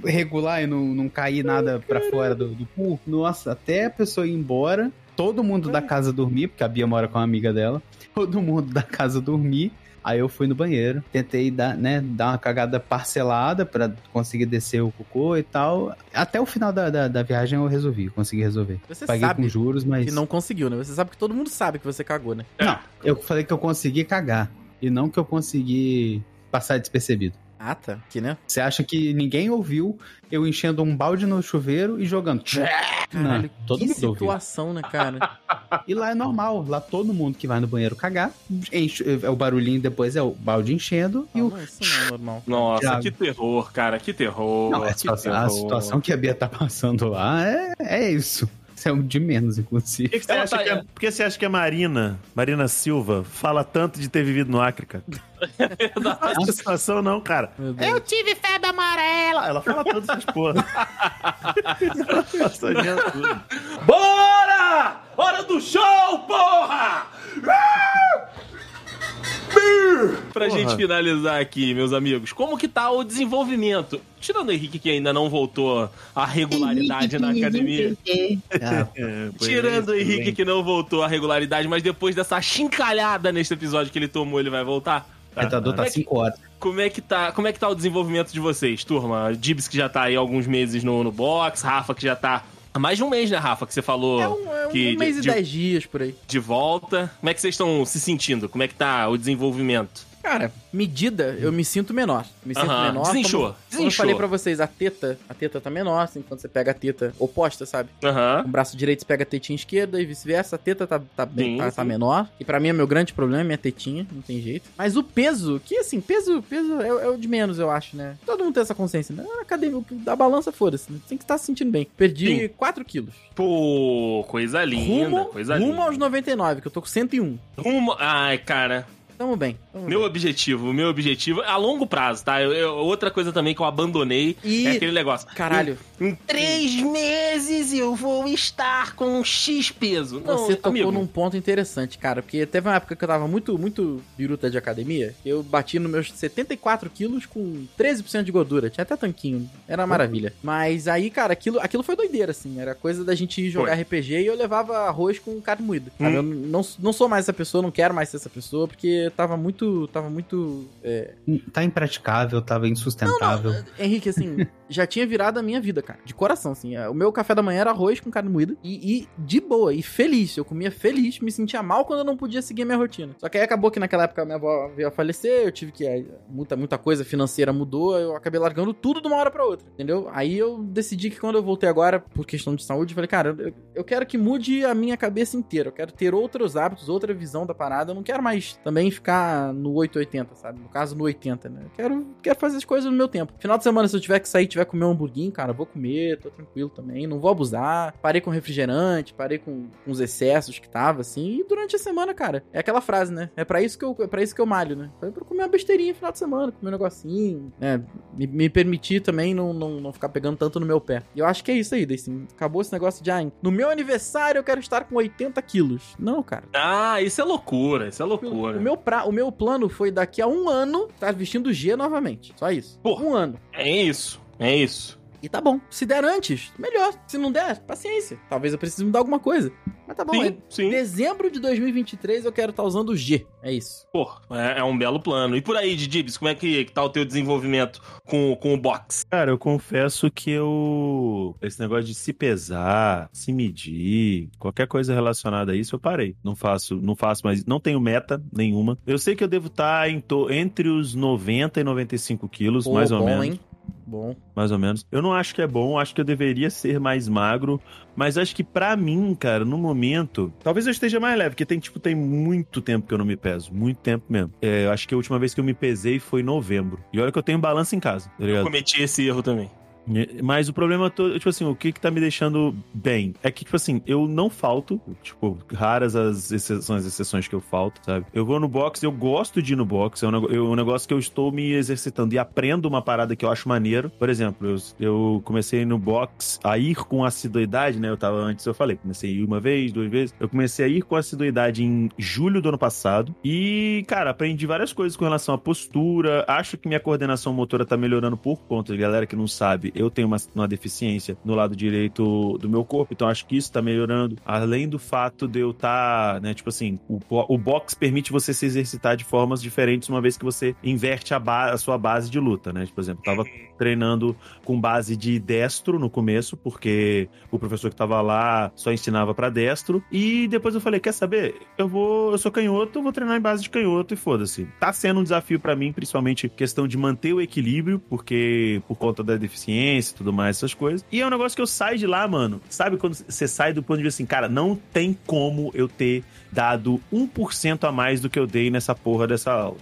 regular e não, não cair nada pra fora do, do cu. Nossa, até a pessoa ir embora, todo mundo da casa dormir, porque a Bia mora com uma amiga dela. Todo mundo da casa dormir. Aí eu fui no banheiro, tentei dar, né, dar uma cagada parcelada pra conseguir descer o cocô e tal. Até o final da, da, da viagem eu resolvi, consegui resolver. Você Paguei sabe com juros, mas. que não conseguiu, né? Você sabe que todo mundo sabe que você cagou, né? Não, eu falei que eu consegui cagar. E não que eu consegui passar despercebido. Ah, tá. Que, né? Você acha que ninguém ouviu eu enchendo um balde no chuveiro e jogando? Caralho, Não, todo que mundo ouviu. situação, né, cara? E lá é normal. Lá todo mundo que vai no banheiro cagar, enche, é o barulhinho depois é o balde enchendo e Não, o. não, isso não é normal. Nossa, que terror, cara, que terror. Não, a que situação, a terror. situação que a Bia tá passando lá é, é isso. Isso é um de menos, Por inclusive. que, que você acha tá- que é, por que você acha que a Marina, Marina Silva, fala tanto de ter vivido no Acre, cara? Não faz essa situação, não, cara. Deus. tive febre amarela. Ela fala todas essas porra. Bora! Hora do show, porra! Pra Porra. gente finalizar aqui, meus amigos, como que tá o desenvolvimento? Tirando o Henrique que ainda não voltou à regularidade na academia. Ah, É, Tirando o é, Henrique que não voltou à regularidade, mas depois dessa chincalhada neste episódio que ele tomou, ele vai voltar? o retador tá 5 horas. Como é que tá, como é que tá o desenvolvimento de vocês, turma? Dibs que já tá aí há alguns meses no, no box, Rafa que já tá há mais de um mês, né, Rafa, que você falou É um, é um que mês de, e de- dez dias por aí. de volta. Como é que vocês estão se sentindo? Como é que tá o desenvolvimento? Cara, medida, eu me sinto menor. Me sinto Aham, menor. desinchou, Como, como eu desinchou. falei pra vocês, a teta, a teta tá menor, assim, quando você pega a teta oposta, sabe? Aham. Com o braço direito você pega a tetinha esquerda e vice-versa. A teta tá, tá, bem, Sim, tá, tá sim. menor. E pra mim é meu grande problema, é minha tetinha, não tem jeito. Mas o peso, que assim, peso, peso é, é o de menos, eu acho, né? Todo mundo tem essa consciência, né? Na academia, o que- da balança, foda-se. Né? Tem que estar se sentindo bem. Perdi Sim. 4 quilos. Pô, coisa linda, Rumo, coisa rumo linda. aos 99, que eu tô com 101. Rumo... Ai, cara, Tamo bem. Tamo meu bem. objetivo, meu objetivo é a longo prazo, tá? Eu- eu- outra coisa também que eu abandonei E, é aquele negócio. caralho, Em três meses eu vou estar com um X peso. Não, Você tocou amigo, num ponto interessante, cara, porque teve uma época que eu tava muito, muito biruta de academia, eu bati nos meus 74 quilos com 13% de gordura, tinha até tanquinho, era uma maravilha. Mas aí, cara, aquilo, aquilo foi doideira, assim, era coisa da gente ir jogar RPG e eu levava arroz com carne moída. Hum. Eu não, não sou mais essa pessoa, não quero mais ser essa pessoa, porque tava muito, tava muito... é, Tá impraticável, tava insustentável. Henrique, assim, já tinha virado a minha vida, cara. De coração, assim. O meu café da manhã era arroz com carne moída. E, e de boa, e feliz. Eu comia feliz, me sentia mal quando eu não podia seguir a minha rotina. Só que aí acabou que naquela época minha avó veio a falecer, eu tive que. aí, Muita, muita coisa financeira mudou, eu acabei largando tudo de uma hora pra outra. Entendeu? Aí eu decidi que quando eu voltei agora, por questão de saúde, eu falei, cara, eu, eu quero que mude a minha cabeça inteira. Eu quero ter outros hábitos, outra visão da parada. Eu não quero mais também ficar no 880, sabe? No caso, no 80, né? Eu quero, quero fazer as coisas no meu tempo. Final de semana, se eu tiver que sair, tiver que comer um hamburguinho, cara, eu vou comer, tô tranquilo também. Não vou abusar. Parei com refrigerante, parei com, com os excessos que tava, assim. E durante a semana, cara, é aquela frase, né? É pra isso que eu, é pra isso que eu malho, né? É pra comer uma besteirinha no final de semana, comer um negocinho, né? Me, me permitir também não, não, não ficar pegando tanto no meu pé. E eu acho que é isso aí, assim. Acabou esse negócio de, ah, no meu aniversário eu quero estar com 80 quilos. Não, cara. Ah, isso é loucura, isso é loucura. O meu, pra, o meu plano foi daqui a um ano estar vestindo G novamente. Só isso. Porra. Um ano. É isso, é isso. E tá bom. Se der antes, melhor. Se não der, paciência. Talvez eu precise mudar alguma coisa. Mas tá bom. Sim, é- sim. Dezembro de 2023 eu quero estar usando o G. É isso. Pô, é, é um belo plano. E por aí, Didibs, como é que, que tá o teu desenvolvimento com, com o box? Cara, eu confesso que eu. Esse negócio de se pesar, se medir, qualquer coisa relacionada a isso, eu parei. Não faço, não faço mais. Não tenho meta nenhuma. Eu sei que eu devo estar em to- entre os 90 e 95 quilos, Pô, mais ou bom, menos. hein? Bom. mais ou menos. Eu não acho que é bom, acho que eu deveria ser mais magro, mas acho que pra mim, cara, no momento, talvez eu esteja mais leve, porque tem tipo tem muito tempo que eu não me peso, muito tempo mesmo. É, eu acho que a última vez que eu me pesei foi em novembro. E olha que eu tenho balança em casa, tá Eu cometi esse erro também. Mas o problema todo, tipo assim, o que que tá me deixando bem é que, tipo assim, eu não falto, tipo, raras as exceções, as exceções que eu falto, sabe? Eu vou no box, eu gosto de ir no box, é um, eu- um negócio que eu estou me exercitando e aprendo uma parada que eu acho maneiro. Por exemplo, eu, eu comecei no box a ir com assiduidade, né? Eu tava antes, eu falei, comecei a ir uma vez, duas vezes. Eu comecei a ir com assiduidade em julho do ano passado e, cara, aprendi várias coisas com relação à postura. Acho que minha coordenação motora tá melhorando por conta de galera que não sabe. Eu tenho uma, uma deficiência no lado direito do meu corpo, então acho que isso tá melhorando. Além do fato de eu estar, né, tipo assim, o, o box permite você se exercitar de formas diferentes uma vez que você inverte a, ba- a sua base de luta, né? Por exemplo, eu tava treinando com base de destro no começo, porque o professor que tava lá só ensinava pra destro. E depois eu falei: quer saber? Eu vou, eu sou canhoto, eu vou treinar em base de canhoto e foda-se. Tá sendo um desafio pra mim, principalmente questão de manter o equilíbrio, porque por conta da deficiência e tudo mais, essas coisas. E é um negócio que eu saio de lá, mano. Sabe quando você sai do ponto de vista assim, cara, não tem como eu ter dado 1% a mais do que eu dei nessa porra dessa aula.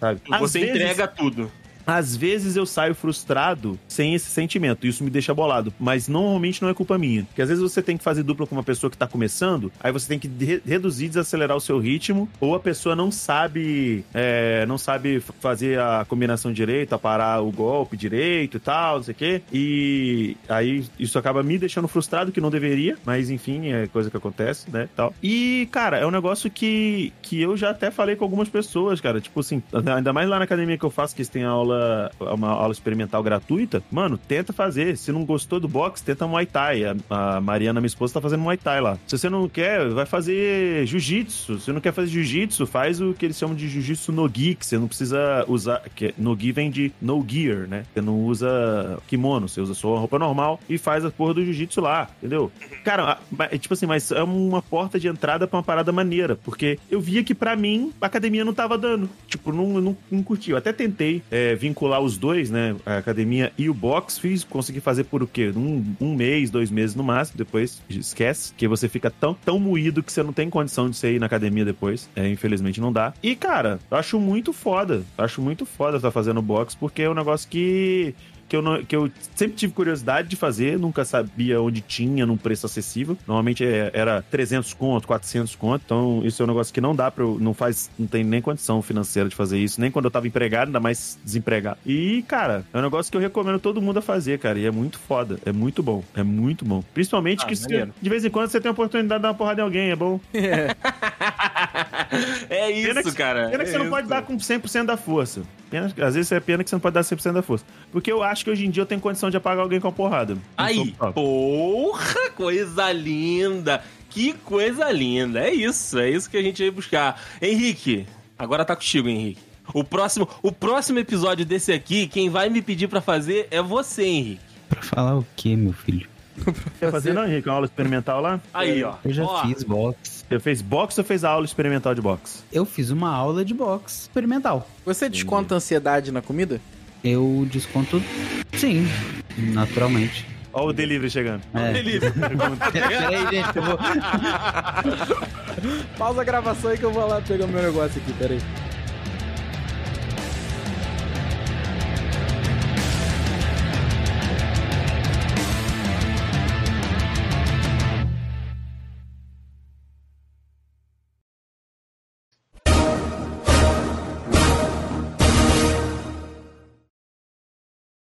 Sabe? Às Você vezes- entrega tudo. Às vezes eu saio frustrado sem esse sentimento, isso me deixa bolado, mas normalmente não é culpa minha. Porque às vezes você tem que fazer dupla com uma pessoa que tá começando, aí você tem que re- reduzir, desacelerar o seu ritmo, ou a pessoa não sabe é, não sabe fazer a combinação direito, a parar o golpe direito e tal, não sei o quê. E aí isso acaba me deixando frustrado, que não deveria, mas enfim, é coisa que acontece, né? Tal. E, cara, é um negócio que, que eu já até falei com algumas pessoas, cara. Tipo assim, ainda mais lá na academia que eu faço, que têm aula, uma aula experimental gratuita. Mano, tenta fazer. Se não gostou do boxe, tenta Muay Thai. A, a Mariana, minha esposa, tá fazendo Muay Thai lá. Se você não quer, vai fazer Jiu-Jitsu. Se não quer fazer Jiu-Jitsu, faz o que eles chamam de Jiu-Jitsu no gi, que você não precisa usar. Que no gi vem de no gear, né? Você não usa kimono, você usa só uma roupa normal e faz a porra do Jiu-Jitsu lá, entendeu? Cara, é tipo assim, mas é uma porta de entrada pra uma parada maneira, porque eu via que pra mim a academia não tava dando. Tipo, não, não, não curti. Eu até tentei é, vincular os dois, né? A academia e o box, fiz, consegui fazer por o quê? Um, um mês, dois meses no máximo, depois esquece, que você fica tão, tão moído que você não tem condição de você ir na academia depois. É, infelizmente não dá. E, cara, acho muito foda. Acho muito foda estar fazendo box, porque é um negócio que que eu, não- que eu sempre tive curiosidade de fazer, nunca sabia onde tinha num preço acessível. Normalmente é- era 300 conto, 400 conto. Então isso é um negócio que não dá para não faz, não tem nem condição financeira de fazer isso, nem quando eu tava empregado, ainda mais desempregado. E, cara, é um negócio que eu recomendo todo mundo a fazer, cara, e é muito foda, é muito bom, é muito bom. Principalmente Ah, que de vez em quando você tem a oportunidade de dar uma porrada em alguém, é bom. É isso, Pena que- cara. Pena que é você não isso. pode dar com 100% da força. Pena, às vezes é pena que você não pode dar 100% da força. Porque eu acho que hoje em dia eu tenho condição de apagar alguém com a porrada. Aí, porra, coisa linda. Que coisa linda. É isso, é isso que a gente veio buscar. Henrique, agora tá contigo, Henrique. O próximo, o próximo episódio desse aqui, quem vai me pedir pra fazer é você, Henrique. Pra falar o quê, meu filho? Quer fazer não, Henrique? Uma aula experimental lá? Aí, ó. Eu já Ó, fiz boxe. Você fez boxe ou fez a aula experimental de boxe? Eu fiz uma aula de boxe experimental. Você desconta a ansiedade na comida? Eu desconto. Sim, naturalmente. Olha o delivery chegando. É. Beleza. Peraí, gente, eu vou. Pausa a gravação aí que eu vou lá pegar meu negócio aqui, peraí.